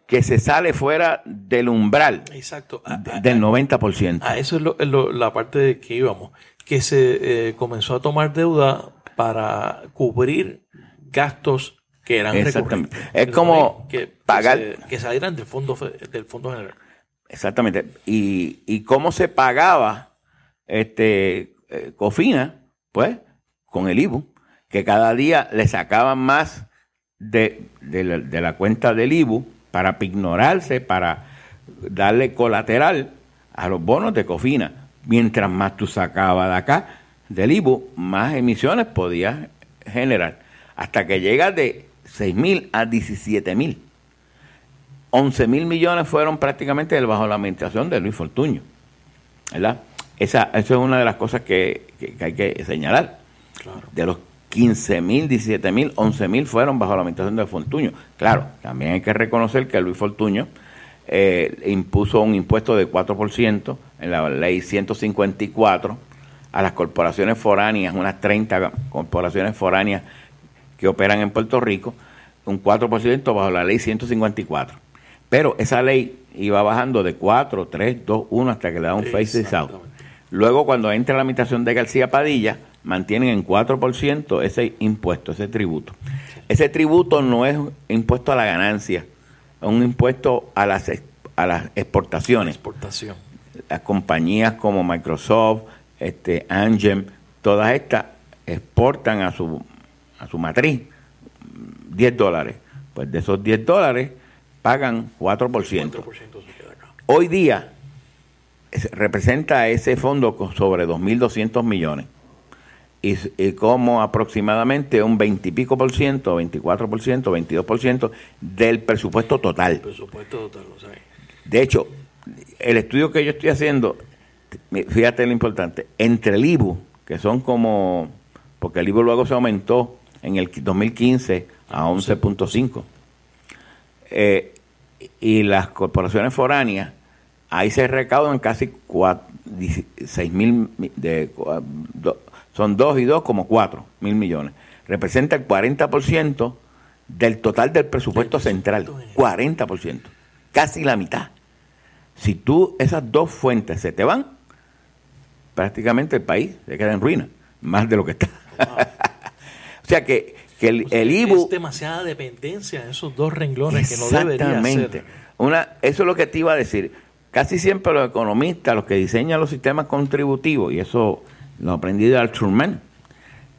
que se sale fuera del umbral Exacto. del 90%. A eso es la parte de que íbamos, que se eh, comenzó a tomar deuda para cubrir gastos que eran Exactamente. Es como que, pagar. Que, salieran del fondo, del fondo general. Exactamente. Y, y cómo se pagaba este eh, Cofina, pues, con el IBU, que cada día le sacaban más de, de, la, cuenta del IBU para ignorarse, para darle colateral a los bonos de Cofina. Mientras más tú sacabas de acá, del IBU, más emisiones podías generar. Hasta que llega de 6 mil a 17 mil. 11 mil millones fueron prácticamente bajo la administración de Luis Fortuño. ¿Verdad? Esa, eso es una de las cosas que, hay que señalar. De los 15 mil, 17 mil, 11 mil fueron bajo la administración de Fortuño. Claro, también hay que reconocer que Luis Fortuño eh, impuso un impuesto de 4% en la ley 154 a las corporaciones foráneas, unas 30 corporaciones foráneas que operan en Puerto Rico, un 4% bajo la ley 154. Pero esa ley iba bajando de 4, 3, 2, 1 hasta que le da un face out. Luego, cuando entra la administración de García Padilla, mantienen en 4% ese impuesto, ese tributo. Ese tributo no es impuesto a la ganancia, es un impuesto a las, a las exportaciones. Exportación. Las compañías como Microsoft, este, Angem, todas estas exportan a su, a su matriz 10 dólares. Pues de esos 10 dólares pagan 4%. 4% Hoy día representa ese fondo sobre 2.200 millones y, y, como aproximadamente un 20 y pico por ciento, 24 por ciento, 22 por ciento del presupuesto total. presupuesto total, De hecho, el estudio que yo estoy haciendo, fíjate lo importante, entre el IBU, que son como, porque el IBU luego se aumentó en el 2015 a 11.5, eh, y las corporaciones foráneas, ahí se recaudan casi 6 mil, de, son 2 y 2 como 4 mil millones. Representa el 40% del total del presupuesto central. 40%. Casi la mitad. Si tú, esas dos fuentes se te van, prácticamente el país se queda en ruina. Más de lo que está. O sea que, que el, el IBU... Es demasiada dependencia en esos dos renglones que no debería ser. Una, eso es lo que te iba a decir Casi siempre los economistas, los que diseñan los sistemas contributivos, y eso lo aprendí de Arthur Mann,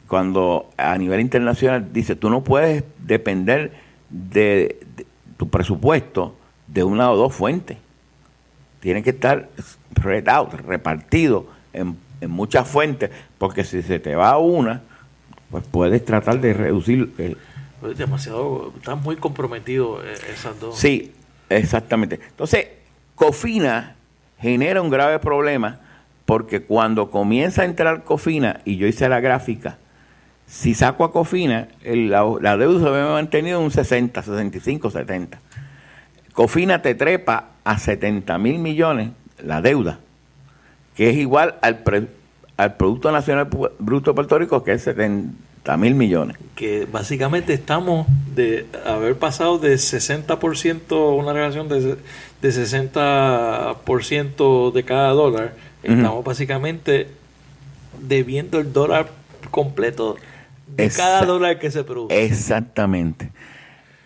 cuando a nivel internacional dice, tú no puedes depender de, tu presupuesto de una o dos fuentes. Tiene que estar repartido en, muchas fuentes, porque si se te va una, pues puedes tratar de reducir... El, pues demasiado, están muy comprometidos eh, esas dos. Sí, exactamente. Entonces, Cofina genera un grave problema porque cuando comienza a entrar Cofina, y yo hice la gráfica, si saco a Cofina, la, deuda se había mantenido un 60, 65, 70. Cofina te trepa a 70 mil millones la deuda, que es igual al, al Producto Nacional Bruto de Puerto Rico, que es 70 mil millones. Que básicamente estamos de haber pasado de 60%, una relación de, de 60% de cada dólar, estamos básicamente debiendo el dólar completo de cada dólar que se produce. Exactamente.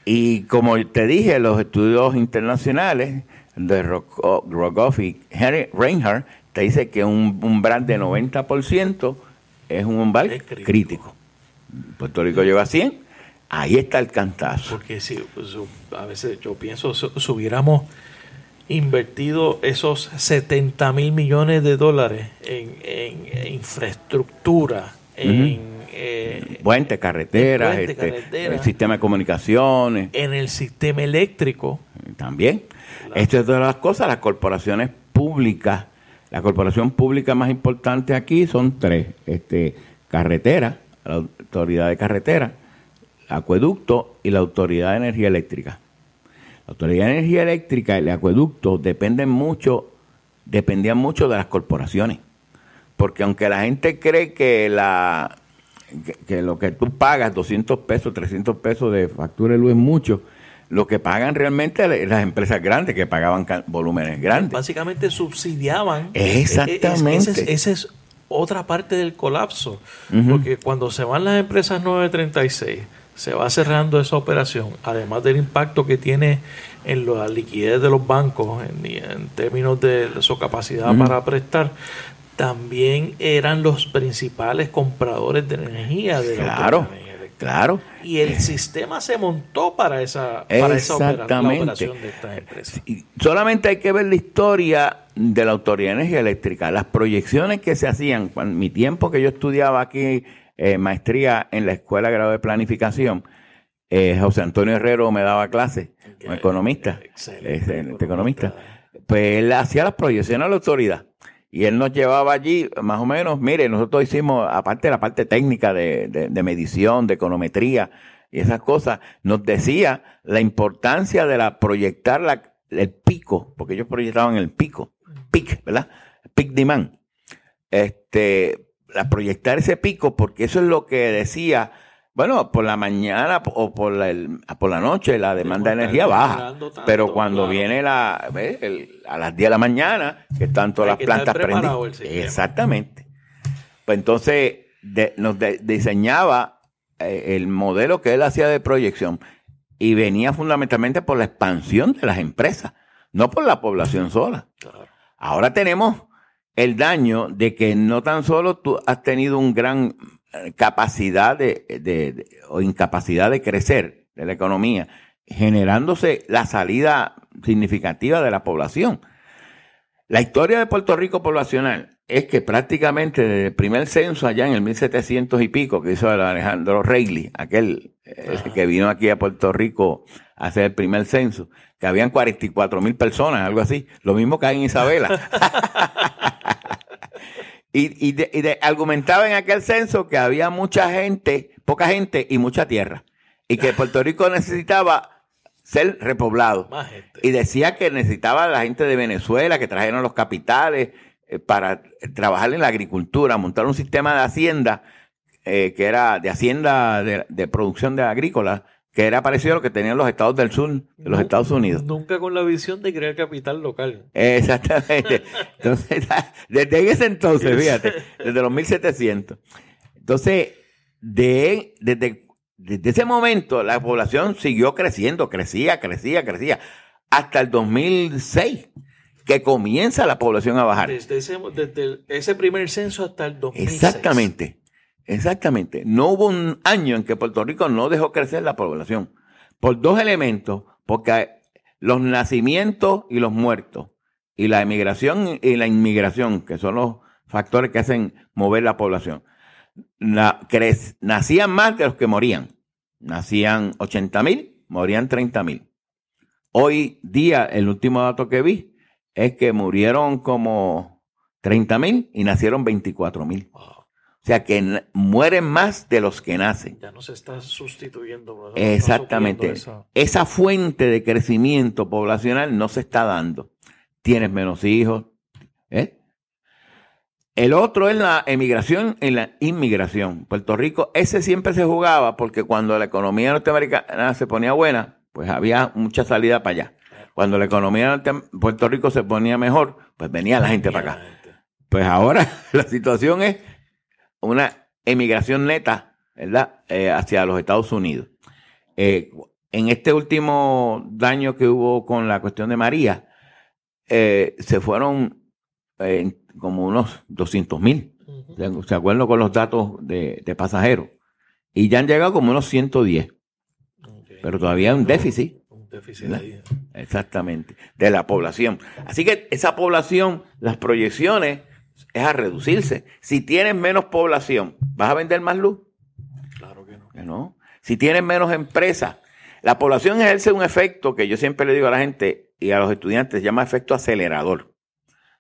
Y como te dije, los estudios internacionales de Rogoff y Henry Reinhardt te dice que un umbral de 90% es un umbral crítico. Puerto Rico llega a 100, ahí está el cantazo. Porque si pues, a veces yo pienso, si, hubiéramos invertido esos 70 mil millones de dólares en, infraestructura, en eh, puentes, carreteras, este, el sistema de comunicaciones. En el sistema eléctrico. También. Esto es todas las cosas, las corporaciones públicas, la corporación pública más importante aquí son tres, este, carreteras, la Autoridad de Carretera, Acueducto y la Autoridad de Energía Eléctrica. La Autoridad de Energía Eléctrica y el acueducto dependen mucho, dependían mucho de las corporaciones. Porque aunque la gente cree que la que, lo que tú pagas, 200 pesos, 300 pesos de factura de luz es mucho, lo que pagan realmente las empresas grandes que pagaban volúmenes grandes. Básicamente subsidiaban. Exactamente. ese, ese es otra parte del colapso. Porque cuando se van las empresas 936, se va cerrando esa operación, además del impacto que tiene en la liquidez de los bancos en, términos de su capacidad para prestar, también eran los principales compradores de energía de claro, claro. Y el sistema se montó para esa, para esa operación de estas empresas. solamente hay que ver la historia de la Autoridad de Energía Eléctrica, las proyecciones que se hacían, en mi tiempo que yo estudiaba aquí eh, maestría en la Escuela de Grado de Planificación, eh, José Antonio Herrero me daba clase, un economista, excelente, economista, pues él hacía las proyecciones a la autoridad y él nos llevaba allí, más o menos, mire, nosotros hicimos, aparte de la parte técnica de, de, medición, de econometría y esas cosas, nos decía la importancia de la proyectar la, el pico, porque ellos proyectaban el pico, pic, ¿verdad? Pic demand. Este, la proyectar ese pico, porque eso es lo que decía, bueno, por la mañana o por la, por la noche la demanda de energía baja, pero cuando viene la, a las 10 de la mañana, que están todas las plantas prendidas. Exactamente. Pues entonces nos diseñaba eh, el modelo que él hacía de proyección y venía fundamentalmente por la expansión de las empresas, no por la población sola. Ahora tenemos el daño de que no tan solo tú has tenido un gran capacidad de, o incapacidad de crecer de la economía, generándose la salida significativa de la población. La historia de Puerto Rico poblacional es que prácticamente desde el primer censo allá en el 1700 y pico que hizo Alejandro Reilly, aquel que vino aquí a Puerto Rico a hacer el primer censo, que habían 44 mil personas, algo así, lo mismo que hay en Isabela. y, argumentaba en aquel censo que había mucha gente, poca gente y mucha tierra, y que Puerto Rico necesitaba ser repoblado. Y decía que necesitaba la gente de Venezuela que trajeron los capitales eh, para trabajar en la agricultura, montar un sistema de hacienda eh, que era de hacienda de, de producción de agrícola que era parecido a lo que tenían los estados del sur de los Estados Unidos. Nunca con la visión de crear capital local. Exactamente. Entonces, desde ese entonces, fíjate, desde los 1700. Entonces, de, desde, desde ese momento, la población siguió creciendo, crecía, crecía, crecía, hasta el 2006 que comienza la población a bajar. Desde ese, desde ese primer censo hasta el 2006. Exactamente. Exactamente. No hubo un año en que Puerto Rico no dejó crecer la población. Por dos elementos, porque los nacimientos y los muertos, y la emigración y la inmigración, que son los factores que hacen mover la población, nacían más de los que morían. Nacían 80 mil, morían 30 mil. Hoy día, el último dato que vi es que murieron como 30 mil y nacieron 24 mil. O sea que mueren más de los que nacen. Ya no se está sustituyendo. Exactamente. esa... fuente de crecimiento poblacional no se está dando. Tienes menos hijos. ¿eh? El otro es la emigración y la inmigración. Puerto Rico, ese siempre se jugaba porque cuando la economía norteamericana se ponía buena, pues había mucha salida para allá. Cuando la economía de Puerto Rico se ponía mejor, pues venía la gente para acá. Pues ahora la situación es una emigración neta, ¿verdad?, eh, hacia los Estados Unidos. Eh, en este último daño que hubo con la cuestión de María, eh, se fueron como unos 200 mil, ¿se acuerdan con los datos de, pasajeros? Y ya han llegado como unos 110. Pero todavía hay un déficit. Un déficit ahí. Exactamente, de la población. Así que esa población, las proyecciones es a reducirse. Si tienes menos población, ¿vas a vender más luz? Claro que no. no. Si tienes menos empresas, la población ejerce un efecto que yo siempre le digo a la gente y a los estudiantes, se llama efecto acelerador.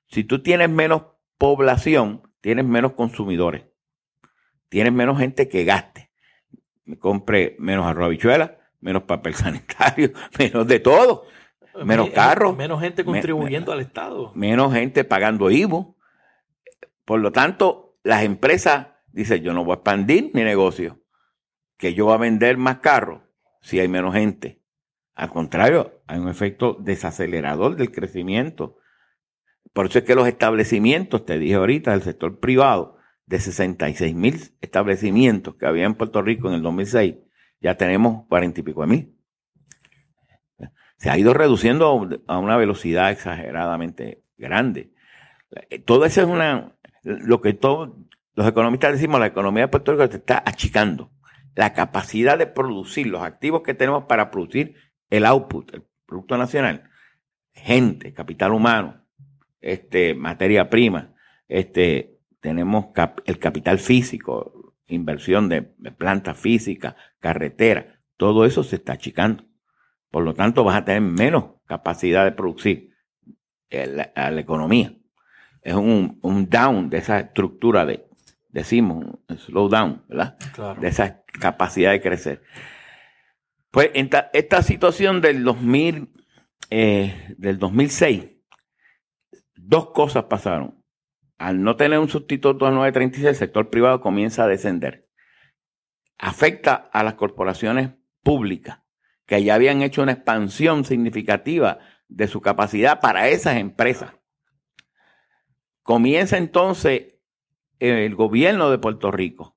Si tú tienes menos población, tienes menos consumidores. Tienes menos gente que gaste. Me compre menos arroz menos papel sanitario, menos de todo. Menos carros. Menos gente contribuyendo al Estado. Menos gente pagando IVO. Por lo tanto, las empresas dicen, yo no voy a expandir mi negocio, que yo voy a vender más carros si hay menos gente. Al contrario, hay un efecto desacelerador del crecimiento. Por eso es que los establecimientos, te dije ahorita, del sector privado, de 66 mil establecimientos que había en Puerto Rico en el 2006, ya tenemos cuarenta y pico de mil. Se ha ido reduciendo a una velocidad exageradamente grande. Todo eso es una, lo que todos los economistas decimos, la economía de Puerto Rico se está achicando. La capacidad de producir los activos que tenemos para producir el output, el Producto Nacional, gente, capital humano, este, materia prima, este, tenemos el capital físico, inversión de, planta física, carretera, todo eso se está achicando. Por lo tanto, vas a tener menos capacidad de producir a la economía. Es un, down de esa estructura de, decimos, un slowdown, ¿verdad? De esa capacidad de crecer. Pues esta, esta situación del 2000, eh, del 2006, dos cosas pasaron al no tener un sustituto a 936, el sector privado comienza a descender. Afecta a las corporaciones públicas, que ya habían hecho una expansión significativa de su capacidad para esas empresas. Comienza entonces el gobierno de Puerto Rico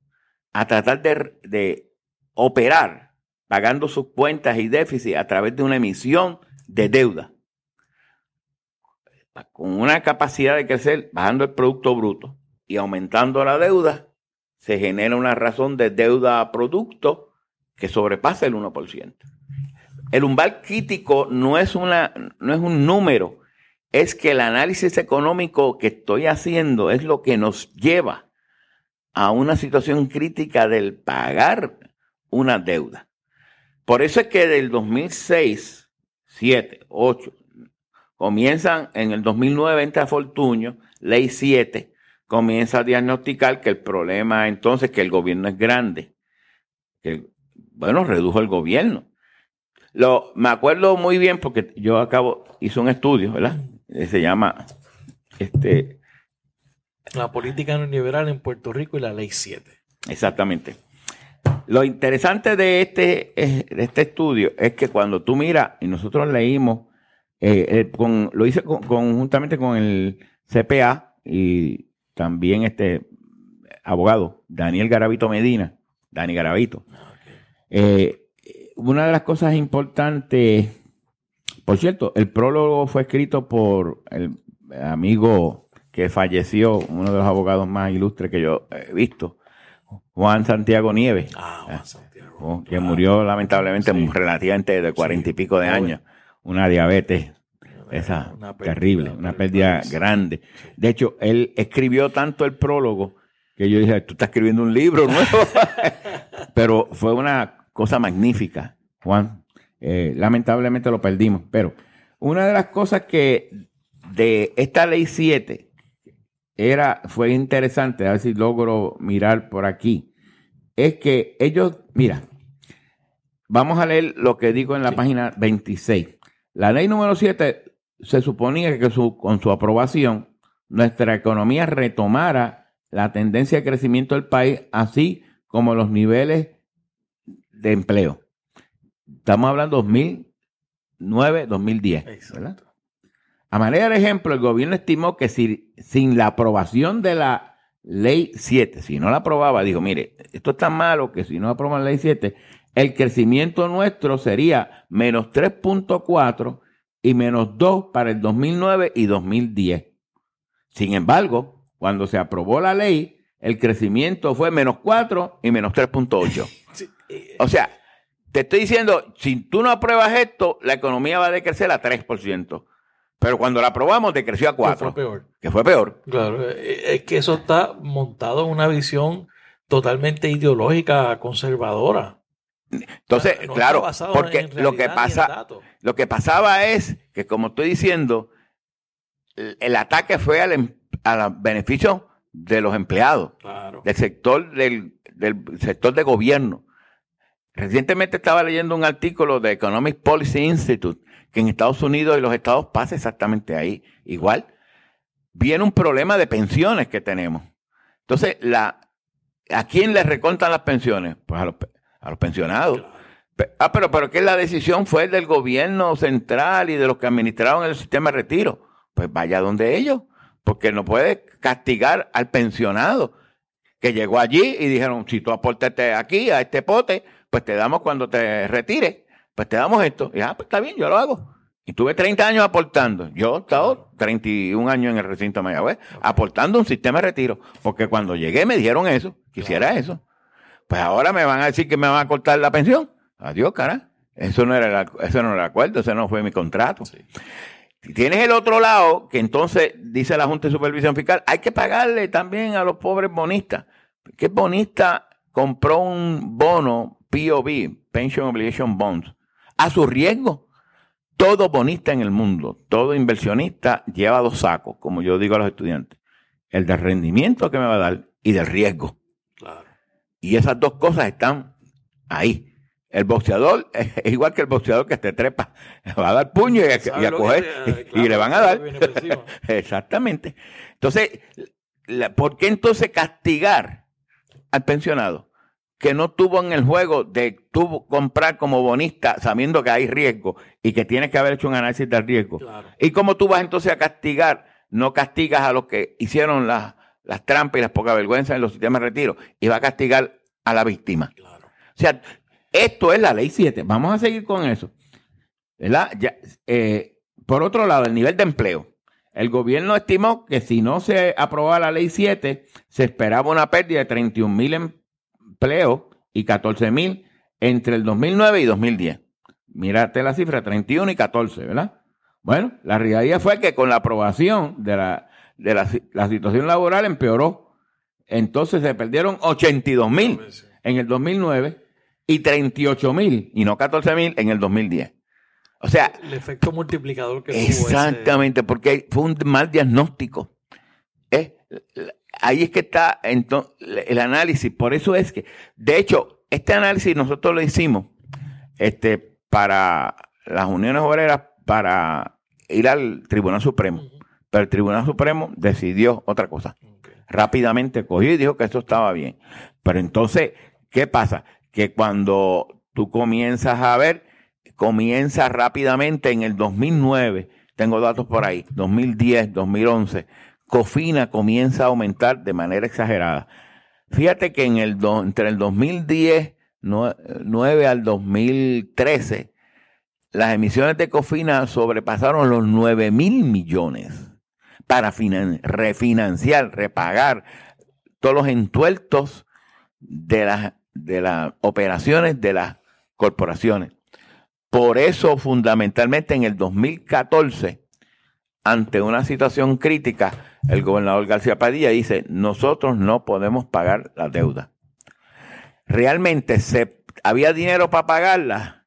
a tratar de, operar pagando sus cuentas y déficit a través de una emisión de deuda con una capacidad de crecer bajando el Producto Bruto y aumentando la deuda, se genera una razón de deuda a producto que sobrepasa el 1%. El umbral crítico no es, una, no es un número, es que el análisis económico que estoy haciendo es lo que nos lleva a una situación crítica del pagar una deuda. Por eso es que del 2006, 7, 8, Comienzan en el 2009, entra Fortuño, ley 7, comienza a diagnosticar que el problema entonces que el gobierno es grande. Que, bueno, redujo el gobierno. Lo, me acuerdo muy bien porque yo acabo, hice un estudio, ¿verdad? Se llama este, La política neoliberal en Puerto Rico y la ley 7. Exactamente. Lo interesante de este, eh, de este estudio es que cuando tú miras, y nosotros leímos eh, eh, con, lo hice conjuntamente con el CPA y también este abogado, Daniel Garavito Medina, Dani Garavito. Ah, eh, una de las cosas importantes, por cierto, el prólogo fue escrito por el amigo que falleció, uno de los abogados más ilustres que yo he visto, Juan Santiago Nieves. Ah, Juan Santiago. Que murió lamentablemente relativamente de cuarenta y pico de años una diabetes, esa terrible, una pérdida grande. De hecho, él escribió tanto el prólogo que yo dije, tú estás escribiendo un libro nuevo. pero fue una cosa magnífica, Juan. Eh, lamentablemente lo perdimos. Pero una de las cosas que de esta ley 7 era, fue interesante, a ver si logro mirar por aquí, es que ellos, mira, vamos a leer lo que digo en la página 26. La ley número 7 se suponía que con su aprobación nuestra economía retomara la tendencia de crecimiento del país, así como los niveles de empleo. Estamos hablando 2009, 2010. A manera de ejemplo, el gobierno estimó que si, sin la aprobación de la ley 7, si no la aprobaba, dijo, mire, esto es tan malo que si no aproban la ley 7, el crecimiento nuestro sería menos 3.4 y menos 2 para el 2009 y 2010. Sin embargo, cuando se aprobó la ley, el crecimiento fue menos 4 y menos 3.8. Eh, o sea, te estoy diciendo, si tú no apruebas esto, la economía va a decrecer a 3%. Pero cuando la aprobamos, decreció a 4. Que fue peor. Que fue peor. Claro, eh, es que eso está montado en una visión totalmente ideológica, conservadora. Entonces, claro, porque lo que pasa, lo que pasaba es que, como estoy diciendo, el, ataque fue al, em, beneficio de los empleados, del sector del, sector de gobierno. Recientemente estaba leyendo un artículo de Economic Policy Institute que en Estados Unidos y los estados pasa exactamente ahí igual. Viene un problema de pensiones que tenemos. Entonces, la, ¿a quién le recontan las pensiones? Pues a los, a los pensionados. Ah, pero, pero que la decisión fue del gobierno central y de los que administraron el sistema de retiro. Pues vaya donde ellos, porque no puede castigar al pensionado que llegó allí y dijeron, si tú aportaste aquí a este pote, pues te damos cuando te retires, pues te damos esto. Y ah, pues está bien, yo lo hago. Y tuve 30 años aportando. Yo he estado 31 años en el recinto de Mayagüez, aportando un sistema de retiro. Porque cuando llegué me dijeron eso, quisiera eso. Pues ahora me van a decir que me van a cortar la pensión. Adiós, cara. Eso no era, eso no era el acuerdo, ese no fue mi contrato. Tienes el otro lado, que entonces dice la Junta de Supervisión Fiscal, hay que pagarle también a los pobres bonistas. ¿Qué bonista compró un bono POB, Pension Obligation Bonds, a su riesgo? Todo bonista en el mundo, todo inversionista lleva dos sacos, como yo digo a los estudiantes. El del rendimiento que me va a dar y del riesgo. Y esas dos cosas están ahí. El boxeador es igual que el boxeador que te trepa. Va a dar puño y, a, coger y, le van a dar. Exactamente. Entonces, ¿por qué entonces castigar al pensionado que no tuvo en el juego de tú comprar como bonista sabiendo que hay riesgo y que tienes que haber hecho un análisis del riesgo? ¿Y cómo tú vas entonces a castigar? No castigas a los que hicieron las, las trampas y las poca vergüenza en los sistemas de retiro y va a castigar a la víctima. O sea, esto es la ley 7. Vamos a seguir con eso. Eh, por otro lado, el nivel de empleo. El gobierno estimó que si no se aprobaba la ley 7, se esperaba una pérdida de 31 mil empleos y 14 mil entre el 2009 y 2010. Mírate la cifra, 31 y 14, ¿verdad? Bueno, la realidad fue que con la aprobación de la, de la situación laboral empeoró. Entonces se perdieron 82 mil en el 2009 y 38 mil y no 14 mil en el 2010. O sea, el efecto multiplicador que Exactamente, porque fue un mal diagnóstico. Ahí es que está el análisis. Por eso es que, de hecho, este análisis nosotros lo hicimos este, para las uniones obreras para ir al Tribunal Supremo. Pero el Tribunal Supremo decidió otra cosa. Rápidamente cogió y dijo que eso estaba bien. Pero entonces, ¿qué pasa? que cuando tú comienzas a ver, comienza rápidamente en el 2009, tengo datos por ahí, 2010, 2011, Cofina comienza a aumentar de manera exagerada. Fíjate que el entre el 2010 9 al 2013, las emisiones de Cofina sobrepasaron los 9 mil millones para refinanciar, repagar todos los entuertos de las de las operaciones de las corporaciones. Por eso, fundamentalmente, en el 2014, ante una situación crítica, el gobernador García Padilla dice, nosotros no podemos pagar la deuda. ¿Realmente se, había dinero para pagarla?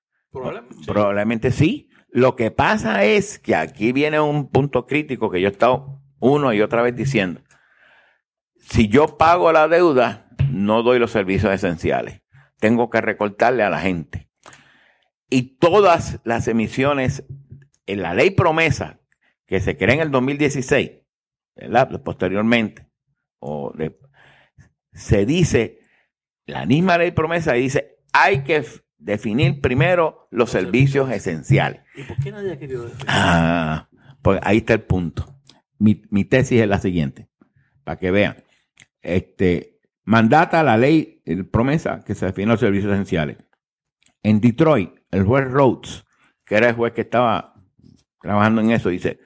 Probablemente, sí. Lo que pasa es que aquí viene un punto crítico que yo he estado uno y otra vez diciendo. Si yo pago la deuda, no doy los servicios esenciales. Tengo que recortarle a la gente. Y todas las emisiones en la ley promesa que se crea en el 2016, posteriormente, o se dice, la misma ley promesa dice, hay que definir primero los servicios esenciales. ¿Y por qué nadie ha querido definir? Ah, pues ahí está el punto. Mi, mi tesis es la siguiente, para que vean. Este, mandata la ley promesa que se define los servicios esenciales. En Detroit, el juez Rhodes, que era el juez que estaba trabajando en eso, dice,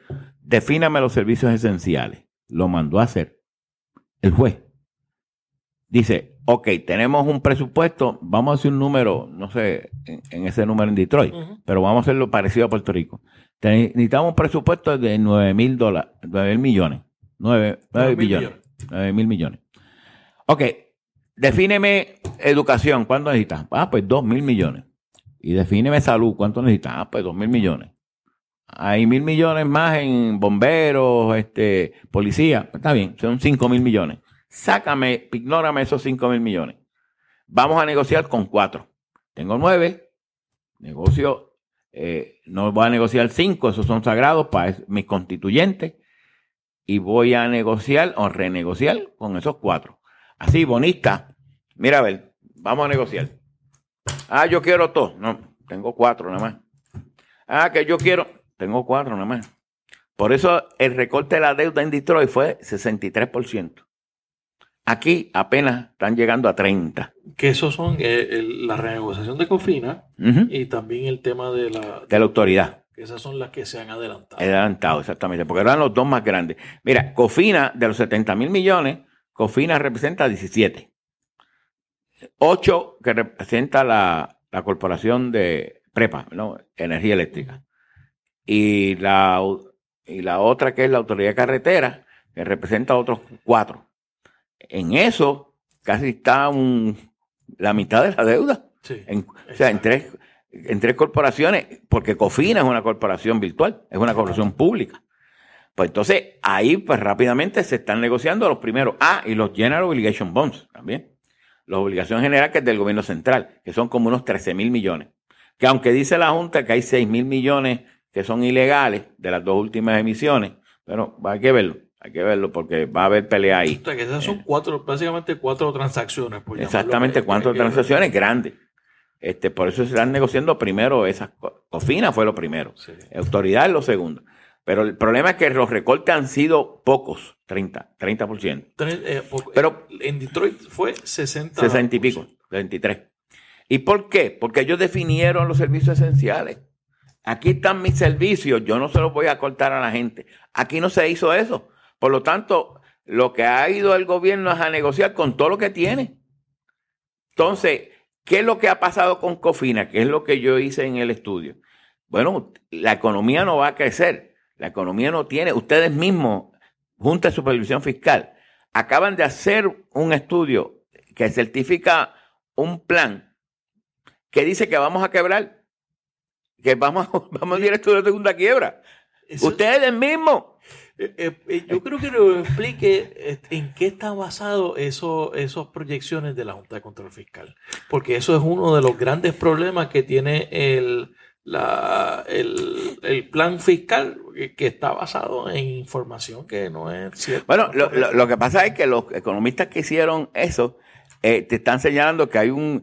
defíname los servicios esenciales. Lo mandó a hacer el juez. Dice, ok, tenemos un presupuesto, vamos a hacer un número, no sé, en, ese número en Detroit, pero vamos a hacerlo parecido a Puerto Rico. Necesitamos un presupuesto de 9 mil dólares, 9 mil millones, 9, millones, 9 mil millones. Ok, defíneme educación, ¿cuánto necesitas? Ah, pues dos mil millones. Y defíneme salud, ¿cuánto necesitas? Ah, pues dos mil millones. Hay mil millones más en bomberos, este, policía. Está bien, son cinco mil millones. Sácame, ignórame esos cinco mil millones. Vamos a negociar con cuatro. Tengo nueve, negocio, eh, no voy a negociar cinco, esos son sagrados para mis constituyentes. Y voy a negociar o renegociar con esos cuatro así, bonita. Mira, a ver, vamos a negociar. Ah, yo quiero todo. No, tengo cuatro nada más. Ah, que yo quiero. Tengo cuatro nada más. Por eso el recorte de la deuda en Detroit fue 63%. Aquí apenas están llegando a 30. Que esos son eh, la renegociación de Cofina y también el tema de la, de la autoridad. esas son las que se han adelantado. Adelantado, exactamente, porque eran los dos más grandes. Mira, Cofina, de los 70 mil millones, Cofina representa 17. 8 que representa la, la corporación de Prepa, ¿no? Energía Eléctrica. Y la, y la otra que es la Autoridad de Carretera, que representa otros 4 en eso casi está un, la mitad de la deuda. o sea, en tres, en tres corporaciones, porque Cofina es una corporación virtual, es una corporación pública. Pues entonces ahí pues rápidamente se están negociando los primeros. Ah, y los General Obligation Bonds también. Las obligaciones generales que es del gobierno central, que son como unos 13 mil millones. Que aunque dice la Junta que hay 6 mil millones que son ilegales de las dos últimas emisiones, pero hay que verlo. Hay que verlo porque va a haber pelea ahí. O sea, que esas son eh. cuatro, básicamente cuatro transacciones. Exactamente, cuatro transacciones grandes. Este, por eso se están negociando primero esas. Cofina fue lo primero. Autoridad es lo segundo. Pero el problema es que los recortes han sido pocos, 30, 30%. Eh, Pero en Detroit fue 60. 60 y pico, 23. ¿Y por qué? Porque ellos definieron los servicios esenciales. Aquí están mis servicios, yo no se los voy a cortar a la gente. Aquí no se hizo eso. Por lo tanto, lo que ha ido el gobierno es a negociar con todo lo que tiene. Entonces, ¿qué es lo que ha pasado con Cofina? ¿Qué es lo que yo hice en el estudio? Bueno, la economía no va a crecer. La economía no tiene. Ustedes mismos, Junta de Supervisión Fiscal, acaban de hacer un estudio que certifica un plan que dice que vamos a quebrar, que vamos, vamos a ir a de segunda quiebra. Ustedes mismos. Eh, eh, eh, yo creo que nos explique en qué está basado eso, esas proyecciones de la Junta de Control Fiscal. Porque eso es uno de los grandes problemas que tiene el, la, el, plan fiscal, que está basado en información que no es cierta. Bueno, lo, que pasa es que los economistas que hicieron eso te están señalando que hay un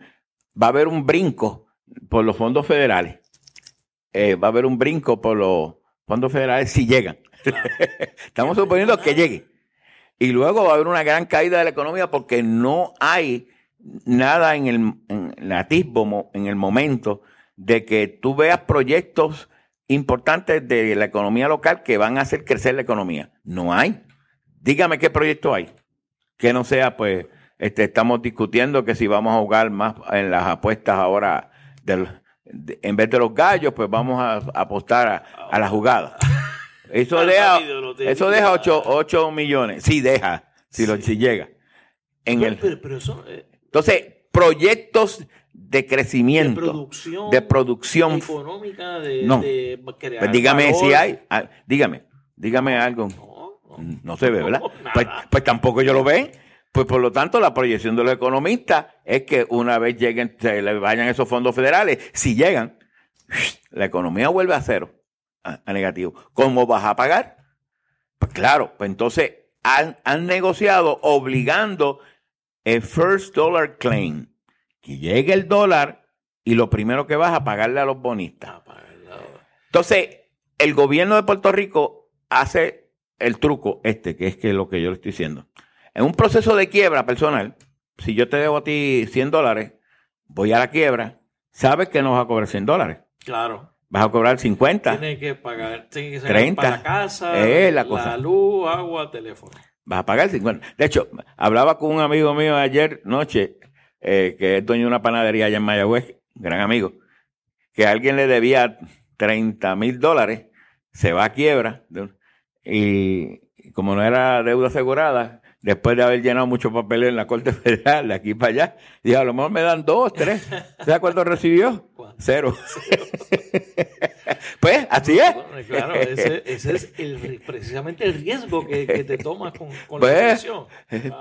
va a haber un brinco por los fondos federales. Va a haber un brinco por los fondos federales si llegan. Estamos suponiendo que llegue. Y luego va a haber una gran caída de la economía porque no hay nada en el, en en el momento, de que tú veas proyectos importantes de la economía local que van a hacer crecer la economía. No hay. Dígame qué proyecto hay. Que no sea, pues, este, estamos discutiendo que si vamos a jugar más en las apuestas ahora, del, en vez de los gallos, pues vamos a, apostar a, a la jugada. Eso deja, eso deja 8, millones. Sí, deja, si, Lo, si llega. En el, eh, entonces, proyectos de crecimiento, de producción, de producción económica, de, no. pues dígame si hay, ah, dígame, dígame algo. No, se ve, ¿verdad? Pues, pues, tampoco yo lo ve. Pues por lo tanto, la proyección de los economistas es que una vez lleguen, se le vayan esos fondos federales, si llegan, la economía vuelve a cero a, negativo. ¿Cómo vas a pagar? Pues claro, pues entonces han, negociado obligando el first dollar claim, que llegue el dólar y lo primero que vas a pagarle a los bonistas. Entonces, el gobierno de Puerto Rico hace el truco este, que es que lo que yo le estoy diciendo. En un proceso de quiebra personal, si yo te debo a ti 100 dólares, voy a la quiebra, sabes que no vas a cobrar 100 dólares. Claro. Vas a cobrar 50. Tienes que pagar, tienes que 30, para la casa, la, luz, agua, teléfono. Vas a pagar 50. De hecho, hablaba con un amigo mío ayer noche, eh, que es dueño de una panadería allá en Mayagüez, gran amigo, que alguien le debía 30 mil dólares, se va a quiebra, y como no era deuda asegurada, después de haber llenado muchos papeles en la Corte Federal, de aquí para allá, dijo, a lo mejor me dan dos, tres. ¿Sabes cuánto recibió? Cero. pues, así es. claro, ese, es precisamente el riesgo que, te tomas con, la pues, inversión.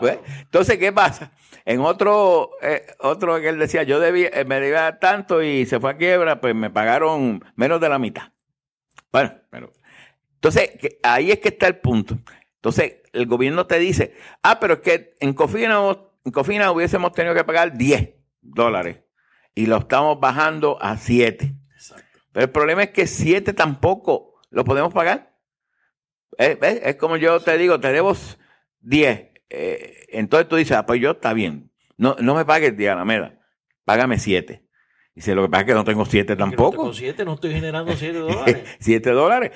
Pues, entonces, ¿qué pasa? En otro, eh, otro que él decía, yo debía, eh, me debía tanto y se fue a quiebra, pues me pagaron menos de la mitad. Bueno, pero... Entonces, ahí es que está el punto. Entonces, el gobierno te dice, ah, pero es que en Cofina, en Cofina hubiésemos tenido que pagar 10 dólares y lo estamos bajando a 7. Pero el problema es que 7 tampoco lo podemos pagar. Es, como yo te digo, te debo 10 eh, entonces tú dices, ah, pues yo está bien. No, no me pagues de Alameda, págame siete. Dice, lo que pasa es que no tengo siete tampoco. Con siete no estoy generando siete dólares. siete dólares.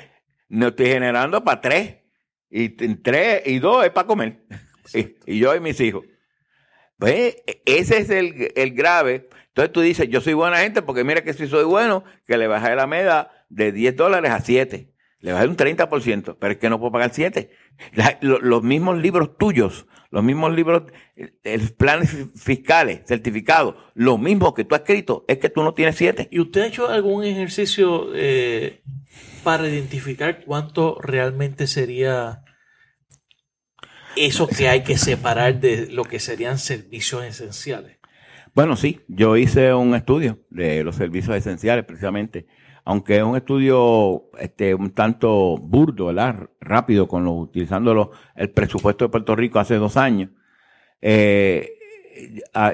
No estoy generando para tres. Y tres y dos es para comer. Y, yo y mis hijos. Pues ese es el, el, grave. Entonces tú dices, yo soy buena gente porque mira que si soy bueno, que le bajé la meda de 10 dólares a 7. Le bajé un 30%, pero es que no puedo pagar 7. los mismos libros tuyos, los mismos libros, el, planes fiscales, certificados, lo mismo que tú has escrito, es que tú no tienes 7. ¿Y usted ha hecho algún ejercicio eh, para identificar cuánto realmente sería eso que hay que separar de lo que serían servicios esenciales? Bueno, sí, yo hice un estudio de los servicios esenciales precisamente, aunque es un estudio este, un tanto burdo, ¿verdad? rápido, con lo, utilizando el presupuesto de Puerto Rico hace dos años. Eh,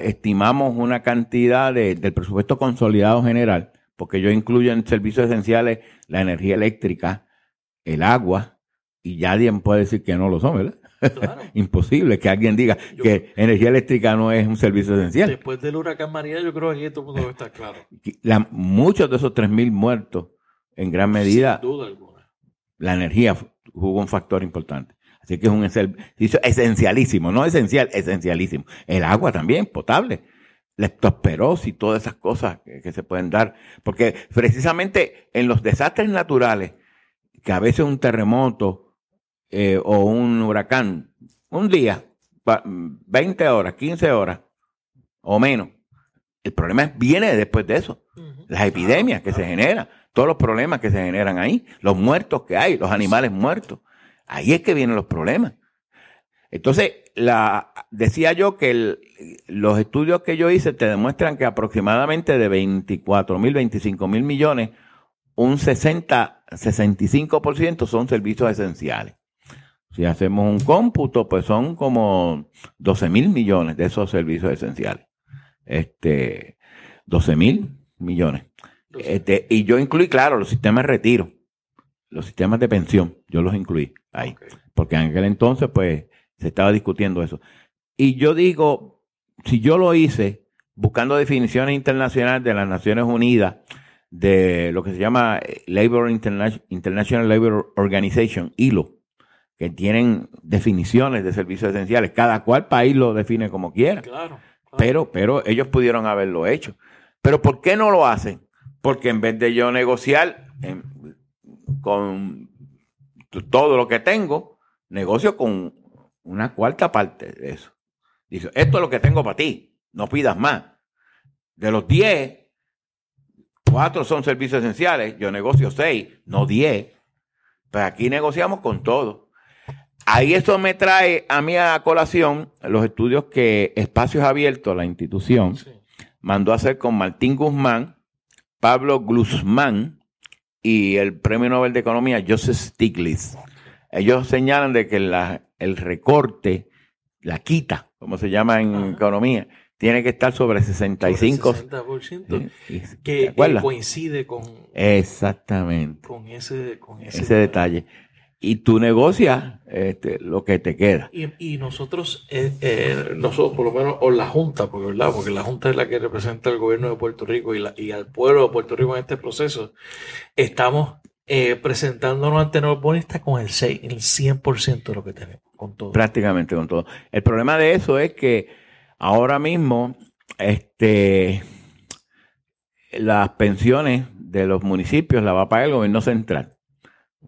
estimamos una cantidad del presupuesto consolidado general, porque yo incluyo en servicios esenciales la energía eléctrica, el agua, y ya alguien puede decir que no lo son, ¿verdad? Imposible que alguien diga que energía eléctrica no es un servicio esencial. Después del huracán María, yo creo que todo el mundo debe estar claro. muchos de esos 3.000 muertos, en gran medida, la energía jugó un factor importante. Así que es un servicio esencialísimo, no esencial, esencialísimo. El agua también, potable. Leptospirosis y todas esas cosas que se pueden dar. Porque precisamente en los desastres naturales, que a veces un terremoto, eh, o un huracán, un día, 20 horas, 15 horas o menos. El problema viene después de eso. Las epidemias que se generan, todos los problemas que se generan ahí, los muertos que hay, los animales muertos. Ahí es que vienen los problemas. Entonces, la, decía yo que los estudios que yo hice te demuestran que aproximadamente de 24 mil, 25 mil millones, un 60, 65% son servicios esenciales. Si hacemos un cómputo, pues son como 12 mil millones de esos servicios esenciales. Este, 12 mil millones. Este, y yo incluí, claro, los sistemas de retiro, los sistemas de pensión, yo los incluí ahí. Porque en aquel entonces, pues, se estaba discutiendo eso. Y yo digo, si yo lo hice buscando definiciones internacionales de las Naciones Unidas, de lo que se llama Labor International Labor Organization, ILO, que tienen definiciones de servicios esenciales. Cada cual país lo define como quiera. Claro, Pero, pero ellos pudieron haberlo hecho. Pero ¿por qué no lo hacen? Porque en vez de yo negociar con todo lo que tengo, negocio con una cuarta parte de eso. Dice, esto es lo que tengo para ti, no pidas más. De los 10, cuatro son servicios esenciales, yo negocio seis, no 10. Pues aquí negociamos con todo. Ahí esto me trae a mí a colación los estudios que Espacios Abiertos, la institución, mandó a hacer con Martín Guzmán, Pablo Glusman y el Premio Nobel de Economía Joseph Stiglitz. Ellos señalan de que el recorte, la quita, como se llama en economía, tiene que estar sobre 65. Sobre 60%, que, coincide con, Exactamente. con ese, con ese detalle y tú negocias este, lo que te queda. Y, nosotros, eh, eh, nosotros por lo menos, o la Junta, porque, ¿verdad? porque la Junta es la que representa al gobierno de Puerto Rico y, la, y al pueblo de Puerto Rico en este proceso, estamos eh, presentándonos ante los bonistas con el, 6, el 100% de lo que tenemos, con todo. Prácticamente con todo. El problema de eso es que ahora mismo este, las pensiones de los municipios las va a pagar el gobierno central.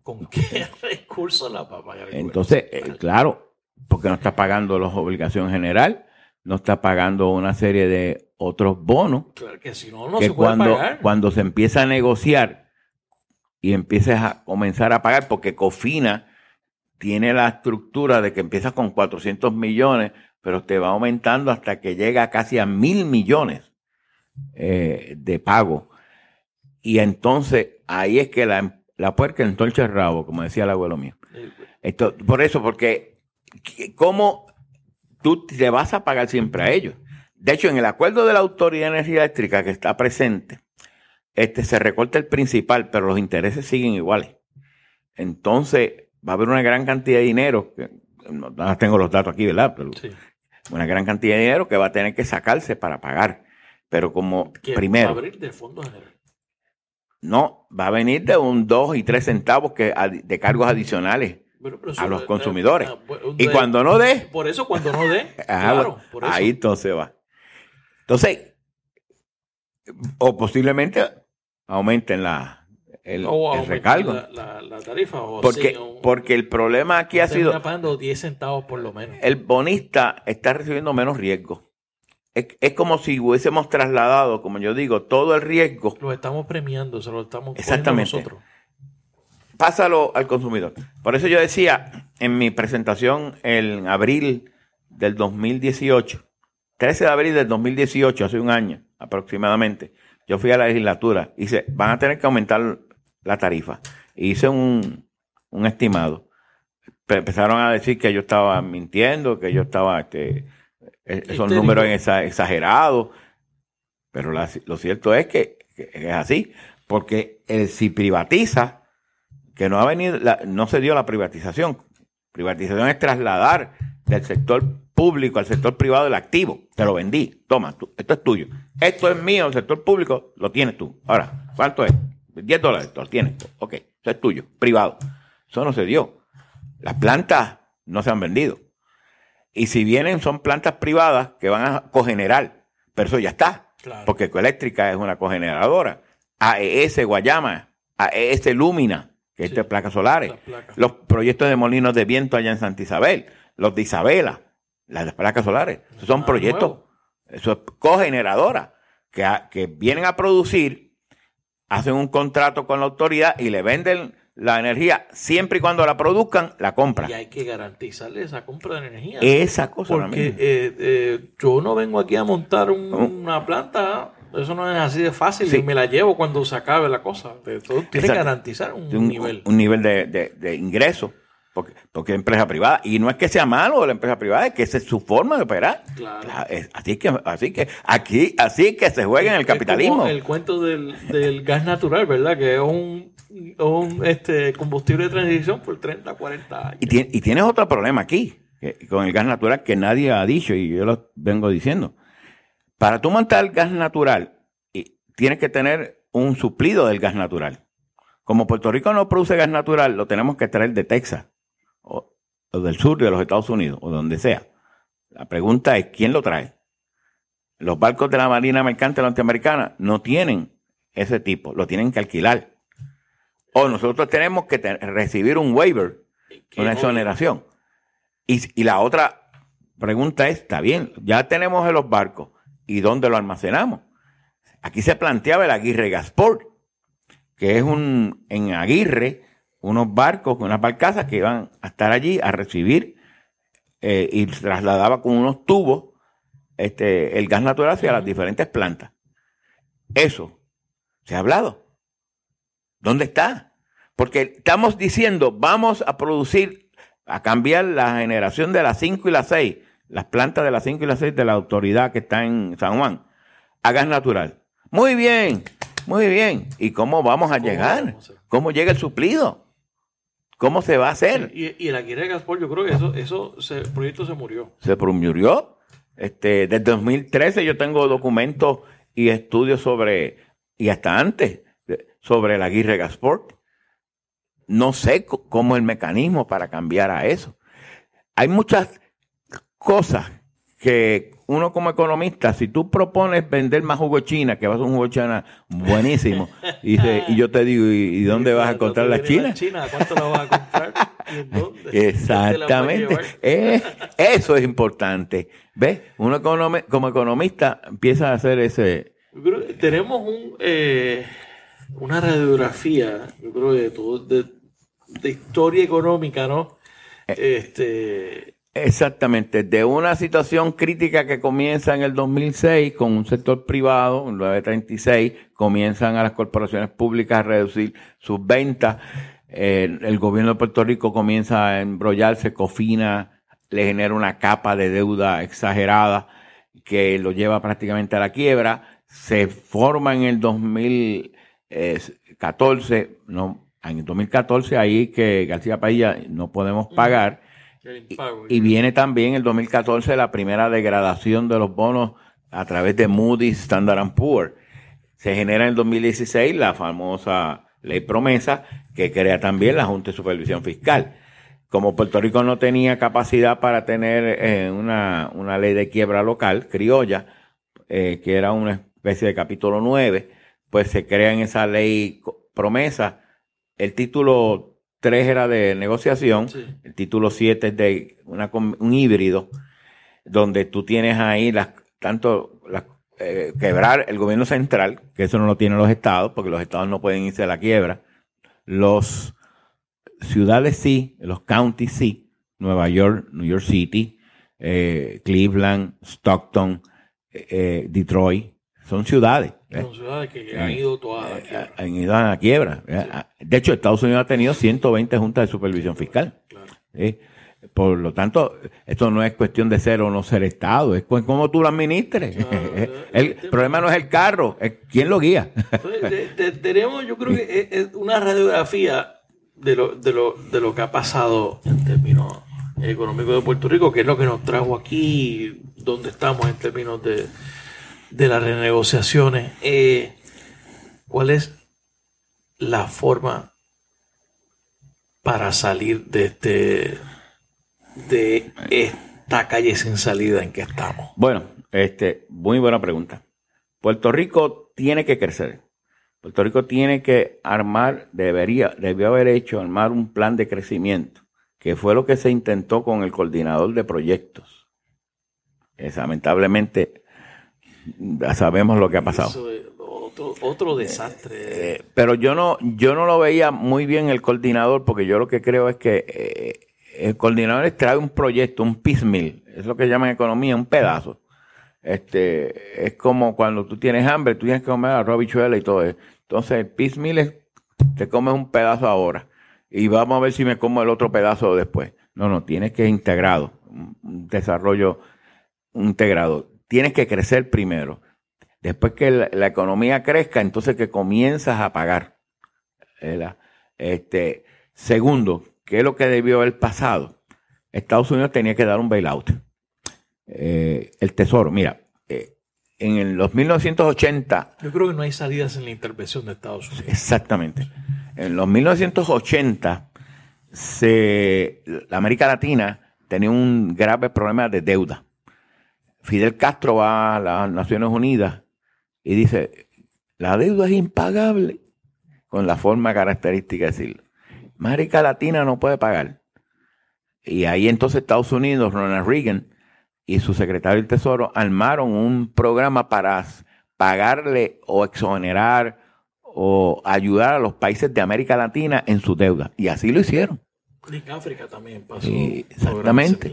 ¿Con qué recursos la papá? Entonces, eh, claro, porque no está pagando las obligaciones general, no está pagando una serie de otros bonos. Claro que si no, no se puede cuando, pagar. Cuando se empieza a negociar y empiezas a comenzar a pagar, porque Cofina tiene la estructura de que empiezas con 400 millones, pero te va aumentando hasta que llega casi a mil millones eh, de pago. Y entonces ahí es que la, la puerca entonces el rabo, como decía el abuelo mío. Esto, por eso, porque ¿cómo tú te vas a pagar siempre a ellos? De hecho, en el acuerdo de la Autoridad de Energía Eléctrica que está presente, este, se recorta el principal, pero los intereses siguen iguales. Entonces, va a haber una gran cantidad de dinero, no, tengo los datos aquí, ¿verdad? Pero una gran cantidad de dinero que va a tener que sacarse para pagar. Pero como primero... Va a venir del Fondo General? No, va a venir de un 2 y 3 centavos que, de cargos adicionales a los consumidores. Pues, y cuando no dé... Por eso cuando no dé, ah, claro, ahí entonces va. Entonces, o posiblemente aumenten la, el, recargo. La, tarifa. porque, porque el problema aquí ha sido... pagando 10 centavos por lo menos. El bonista está recibiendo menos riesgo. Es, como si hubiésemos trasladado, como yo digo, todo el riesgo. Lo estamos premiando, se lo estamos Exactamente. nosotros. Pásalo al consumidor. Por eso yo decía en mi presentación en abril del 2018, 13 de abril del 2018, hace un año aproximadamente, yo fui a la legislatura y van a tener que aumentar la tarifa. hice un, estimado. empezaron a decir que yo estaba mintiendo, que yo estaba, este, e, esos números exagerados. Pero lo cierto es que, es así, porque el, si privatiza, que no ha venido, no se dio la privatización. Privatización es trasladar del sector público al sector privado el activo. Te lo vendí. Toma, esto es tuyo. Esto es mío, el sector público lo tienes tú. Ahora, ¿cuánto es? 10 dólares, lo tienes. Ok, eso es tuyo, privado. Eso no se dio. Las plantas no se han vendido. Y si vienen, son plantas privadas que van a cogenerar. Pero eso ya está. Porque Ecoeléctrica es una cogeneradora. AES Guayama, AES Lumina, que es de placas solares. Los proyectos de molinos de viento allá en Santa Isabel. Los de Isabela, las placas solares. son proyectos, eso es cogeneradora, que, que vienen a producir, hacen un contrato con la autoridad y le venden la energía, siempre y cuando la produzcan, la compran. Y hay que garantizarle esa compra de energía. Esa cosa. Porque eh, eh, yo no vengo aquí a montar una planta, eso no es así de fácil, y me la llevo cuando se acabe la cosa. Tiene que garantizar un, nivel. Un nivel de, de ingreso. Porque, porque, es empresa privada. Y no es que sea malo la empresa privada, es que esa es su forma de operar. Claro. Así que, así que aquí, así que se juega en el capitalismo. el cuento del, gas natural, ¿verdad? Que es un, este, combustible de transición por 30, 40 años. Y, y tienes otro problema aquí, con el gas natural que nadie ha dicho y yo lo vengo diciendo. Para tú montar gas natural, tienes que tener un suplido del gas natural. Como Puerto Rico no produce gas natural, lo tenemos que traer de Texas o, del sur de los Estados Unidos, o donde sea. La pregunta es, ¿quién lo trae? Los barcos de la Marina Mercante Norteamericana no tienen ese tipo, lo tienen que alquilar. O nosotros tenemos que recibir un waiver, una exoneración. Y, la otra pregunta es, está bien, ya tenemos los barcos, ¿y dónde lo almacenamos? Aquí se planteaba el Aguirre Gasport, que es un, en Aguirre, unos barcos, unas barcazas que iban a estar allí a recibir eh, y trasladaba con unos tubos este, el gas natural hacia las diferentes plantas. Eso se ha hablado. ¿Dónde está? Porque estamos diciendo, vamos a producir, a cambiar la generación de las 5 y las 6, las plantas de las 5 y las 6 de la autoridad que está en San Juan, a gas natural. Muy bien, muy bien. ¿Y cómo vamos a llegar? ¿Cómo llega el suplido? ¿Cómo se va a hacer? Y, y el Aguirre Gaspar, yo creo que eso, eso el proyecto se murió. Se murió. Este, desde 2013 yo tengo documentos y estudios sobre, y hasta antes, sobre el Aguirre Gasport. No sé cómo el mecanismo para cambiar a eso. Hay muchas cosas que uno como economista, si tú propones vender más jugo china, que vas a un jugo china buenísimo, y, y yo te digo, ¿y, dónde vas a encontrar la china? china? ¿Cuánto la vas a comprar? Exactamente. Eh, eso es importante. ¿Ves? Uno como economista empieza a hacer ese... tenemos un, eh, una radiografía, yo creo, de, todo, de, de historia económica, ¿no? Eh. Este Exactamente, de una situación crítica que comienza en el 2006 con un sector privado, en 936, comienzan a las corporaciones públicas a reducir sus ventas, el gobierno de Puerto Rico comienza a embrollarse, Cofina le genera una capa de deuda exagerada que lo lleva prácticamente a la quiebra, se forma en el 2014, no, en el 2014 ahí que García Padilla no podemos pagar, y, viene también el 2014 la primera degradación de los bonos a través de Moody's Standard Poor's. Se genera en el 2016 la famosa ley promesa que crea también la Junta de Supervisión Fiscal. Como Puerto Rico no tenía capacidad para tener eh, una, ley de quiebra local, criolla, eh, que era una especie de capítulo 9, pues se crea en esa ley promesa. El título 3 era de negociación, el título 7 es de un híbrido, donde tú tienes ahí las, tanto las, eh, quebrar el gobierno central, que eso no lo tienen los estados, porque los estados no pueden irse a la quiebra, los ciudades sí, los counties sí, Nueva York, New York City, eh, Cleveland, Stockton, eh, Detroit, son ciudades. Son ciudades que han ido todas a la quiebra. Han ido a la quiebra. De hecho, Estados Unidos ha tenido 120 juntas de supervisión fiscal. Por lo tanto, esto no es cuestión de ser o no ser Estado, es cómo tú lo administres. el problema no es el carro, es quién lo guía. tenemos, yo creo que es una radiografía de lo, de, lo, de lo que ha pasado en términos económicos de Puerto Rico, que es lo que nos trajo aquí, donde estamos en términos de, de las renegociaciones. Eh, ¿Cuál es la forma para salir de este de esta calle sin salida en que estamos? Bueno, este, muy buena pregunta. Puerto Rico tiene que crecer. Puerto Rico tiene que armar, debería, debió haber hecho armar un plan de crecimiento, que fue lo que se intentó con el coordinador de proyectos. Es, lamentablemente, ya sabemos lo que ha pasado. otro, desastre. Eh, pero yo no, yo no lo veía muy bien el coordinador, porque yo lo que creo es que eh, el coordinador trae un proyecto, un piecemeal, es lo que llaman economía, un pedazo este, es como cuando tú tienes hambre, tú tienes que comer arroz, bichuela y todo eso. Entonces, el piecemeal es, te comes un pedazo ahora y vamos a ver si me como el otro pedazo después. No, no, tienes que integrado, un desarrollo integrado. Tienes que crecer primero. Después que la, economía crezca, entonces que comienzas a pagar. Este, segundo, ¿qué es lo que debió haber pasado? Estados Unidos tenía que dar un bailout. Eh, el Tesoro. Mira, eh, en los 1980... Yo creo que no hay salidas en la intervención de Estados Unidos. Exactamente. En los 1980, se, la América Latina tenía un grave problema de deuda. Fidel Castro va a las Naciones Unidas y dice, la deuda es impagable, con la forma característica de decirlo. América Latina no puede pagar. Y ahí entonces Estados Unidos, Ronald Reagan, y su secretario del Tesoro armaron un programa para pagarle o exonerar o ayudar a los países de América Latina en su deuda. Y así lo hicieron. En África también pasó. exactamente.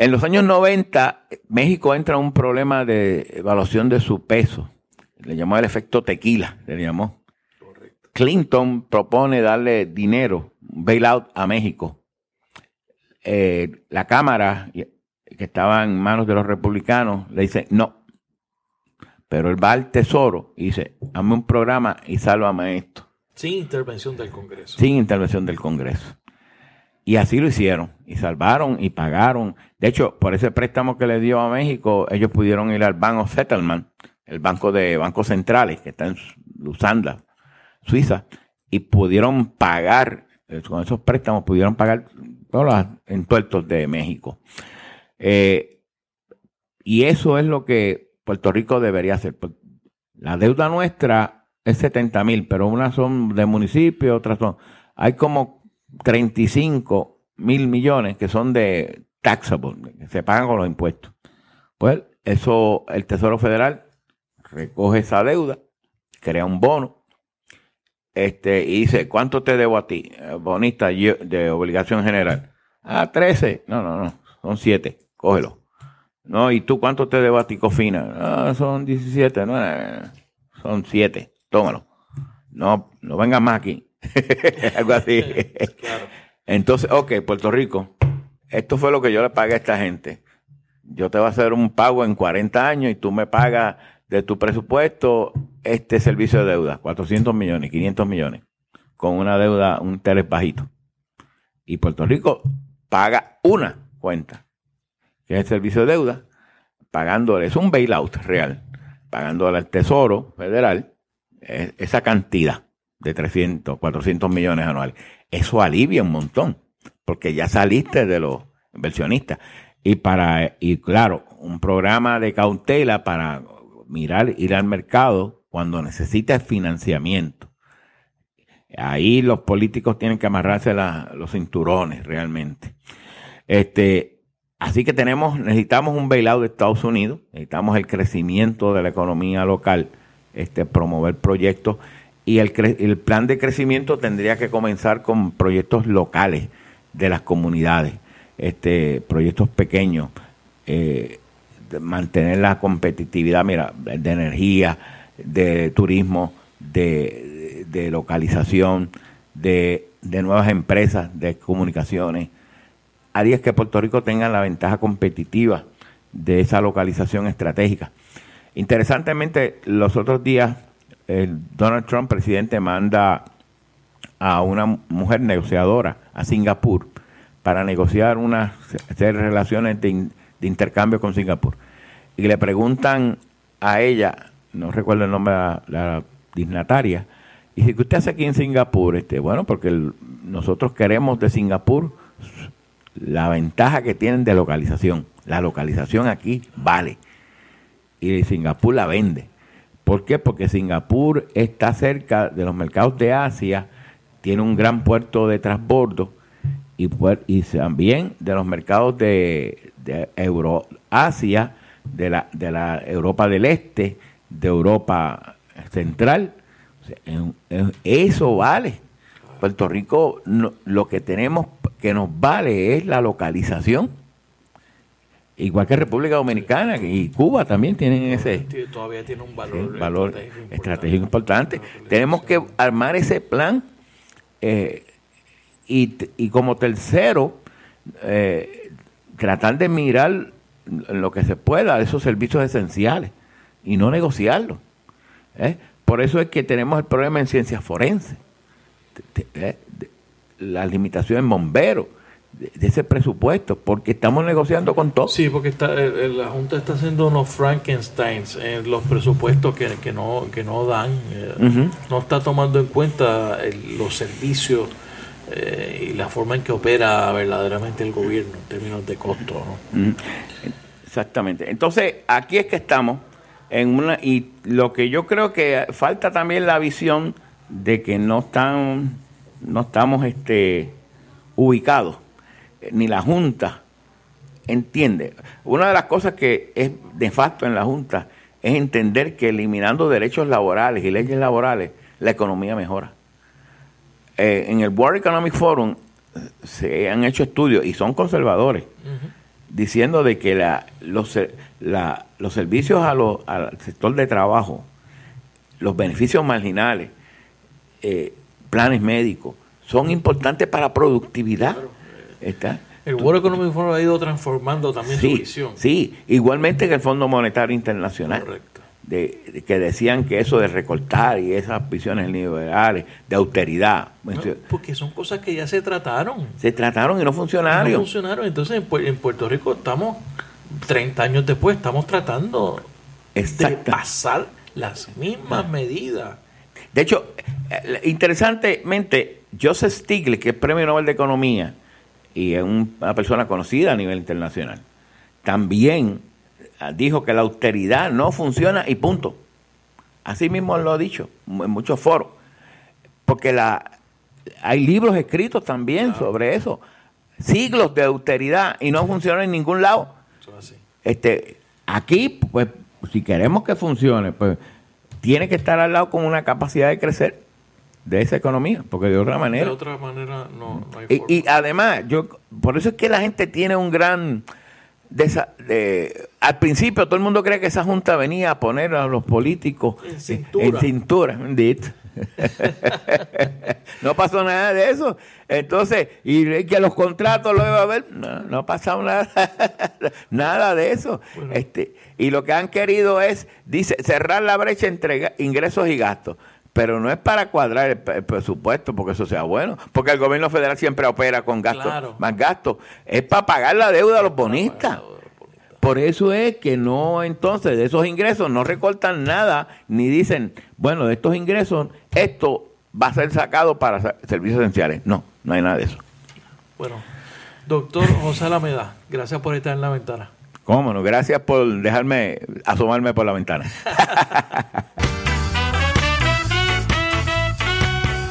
En los años 90, México entra en un problema de evaluación de su peso. Le llamó el efecto tequila, le llamó. Clinton propone darle dinero, bailout a México. Eh, la Cámara que estaba en manos de los republicanos, le dice no. Pero él va al tesoro y dice, hazme un programa y sálvame esto. Sin intervención del Congreso. Sin intervención del Congreso. Y así lo hicieron. Y salvaron y pagaron. De hecho, por ese préstamo que le dio a México, ellos pudieron ir al Banco Settlement, el banco de bancos centrales, que está en Lusanda, Suiza, y pudieron pagar, eh, con esos préstamos pudieron pagar todos los entuertos de México. Eh, y eso es lo que Puerto Rico debería hacer. Pues, la deuda nuestra es 70 mil, pero unas son de municipio, otras son... Hay como 35 mil millones que son de taxable, que se pagan con los impuestos. Pues eso, el Tesoro Federal recoge esa deuda, crea un bono, este, y dice, ¿cuánto te debo a ti, bonista de obligación general? Ah, 13. No, no, no, son 7 cógelo. No, ¿y tú cuánto te debo a ti, Cofina? Ah, son 17, no, son 7, tómalo. No, no vengas más aquí. Algo así. Entonces, ok, Puerto Rico, esto fue lo que yo le pagué a esta gente. Yo te voy a hacer un pago en 40 años y tú me pagas de tu presupuesto este servicio de deuda, 400 millones, 500 millones, con una deuda, un interés bajito. Y Puerto Rico paga una cuenta, que es el servicio de deuda, pagándole, es un bailout real, pagándole al Tesoro Federal eh, esa cantidad de 300, 400 millones anuales. Eso alivia un montón, porque ya saliste de los inversionistas. Y para, y claro, un programa de cautela para mirar, ir al mercado cuando necesitas financiamiento. Ahí los políticos tienen que amarrarse los cinturones realmente. Este, así que tenemos, necesitamos un bailout de Estados Unidos, necesitamos el crecimiento de la economía local, este, promover proyectos y el, plan de crecimiento tendría que comenzar con proyectos locales de las comunidades, este, proyectos pequeños, eh, mantener la competitividad mira, de energía, de turismo, de, localización, de, de, nuevas empresas, de comunicaciones. Haría que Puerto Rico tenga la ventaja competitiva de esa localización estratégica. Interesantemente, los otros días el Donald Trump, presidente, manda a una mujer negociadora a Singapur para negociar unas relaciones de, intercambio con Singapur. Y le preguntan a ella, no recuerdo el nombre de la, dignataria, y dice, ¿qué usted hace aquí en Singapur? Este, bueno, porque nosotros queremos de Singapur la ventaja que tienen de localización. La localización aquí vale. Y Singapur la vende. ¿Por qué? Porque Singapur está cerca de los mercados de Asia, tiene un gran puerto de transbordo y, también de los mercados de, Euroasia, de la, de la Europa del Este, de Europa Central. eso vale. Puerto Rico lo que tenemos que nos vale es la localización igual que República Dominicana y Cuba también tienen ese todavía tiene un valor, valor estratégico, importante. Tenemos que armar ese plan eh, y, como tercero eh, tratar de mirar lo que se pueda esos servicios esenciales y no negociarlos. ¿eh? Por eso es que tenemos el problema en ciencias forenses, las limitaciones en bomberos de ese presupuesto, porque estamos negociando con todo. Sí, porque está, la Junta está haciendo unos Frankensteins en los presupuestos que, que, no, que no dan, eh, no está tomando en cuenta los servicios eh, y la forma en que opera verdaderamente el gobierno en términos de costo. ¿no? Exactamente. Entonces, aquí es que estamos en una y lo que yo creo que falta también la visión de que no están no estamos este ubicados ni la Junta entiende. Una de las cosas que es de facto en la Junta es entender que eliminando derechos laborales y leyes laborales, la economía mejora. Eh, en el World Economic Forum se han hecho estudios y son conservadores diciendo de que la, los, los servicios a al sector de trabajo, los beneficios marginales, eh, planes médicos, son importantes para productividad. Está. El World Economic Forum ha ido transformando también su visión. Sí, igualmente que el Fondo Monetario Internacional. Correcto. De, que decían que eso de recortar y esas visiones liberales, de austeridad. porque son cosas que ya se trataron. Se trataron y no funcionaron. No funcionaron. Entonces en, Puerto Rico estamos, 30 años después, estamos tratando de pasar las mismas medidas. De hecho, eh, interesantemente, Joseph Stiglitz, que es Premio Nobel de Economía, y es una persona conocida a nivel internacional, también dijo que la austeridad no funciona y punto. Así mismo lo ha dicho en muchos foros. Porque la, hay libros escritos también sobre eso. Siglos de austeridad y no funciona en ningún lado. Este, aquí, pues, si queremos que funcione, pues tiene que estar al lado con una capacidad de crecer de esa economía, porque de otra manera. De otra manera no, hay y, y, además, yo por eso es que la gente tiene un gran. De al principio todo el mundo cree que esa junta venía a poner a los políticos en cintura. no pasó nada de eso. Entonces, y que los contratos lo iba a ver, no, no ha pasado nada, nada de eso. Este, y lo que han querido es, dice, cerrar la brecha entre ingresos y gastos pero no es para cuadrar el, presupuesto porque eso sea bueno, porque el gobierno federal siempre opera con gastos, más gastos, es para pagar la deuda a los bonistas. Por eso es que no, entonces, de esos ingresos no recortan nada, ni dicen, bueno, de estos ingresos, esto va a ser sacado para servicios esenciales. No, no hay nada de eso. Bueno, doctor José Alameda, gracias por estar en la ventana. Cómo no, gracias por dejarme asomarme por la ventana.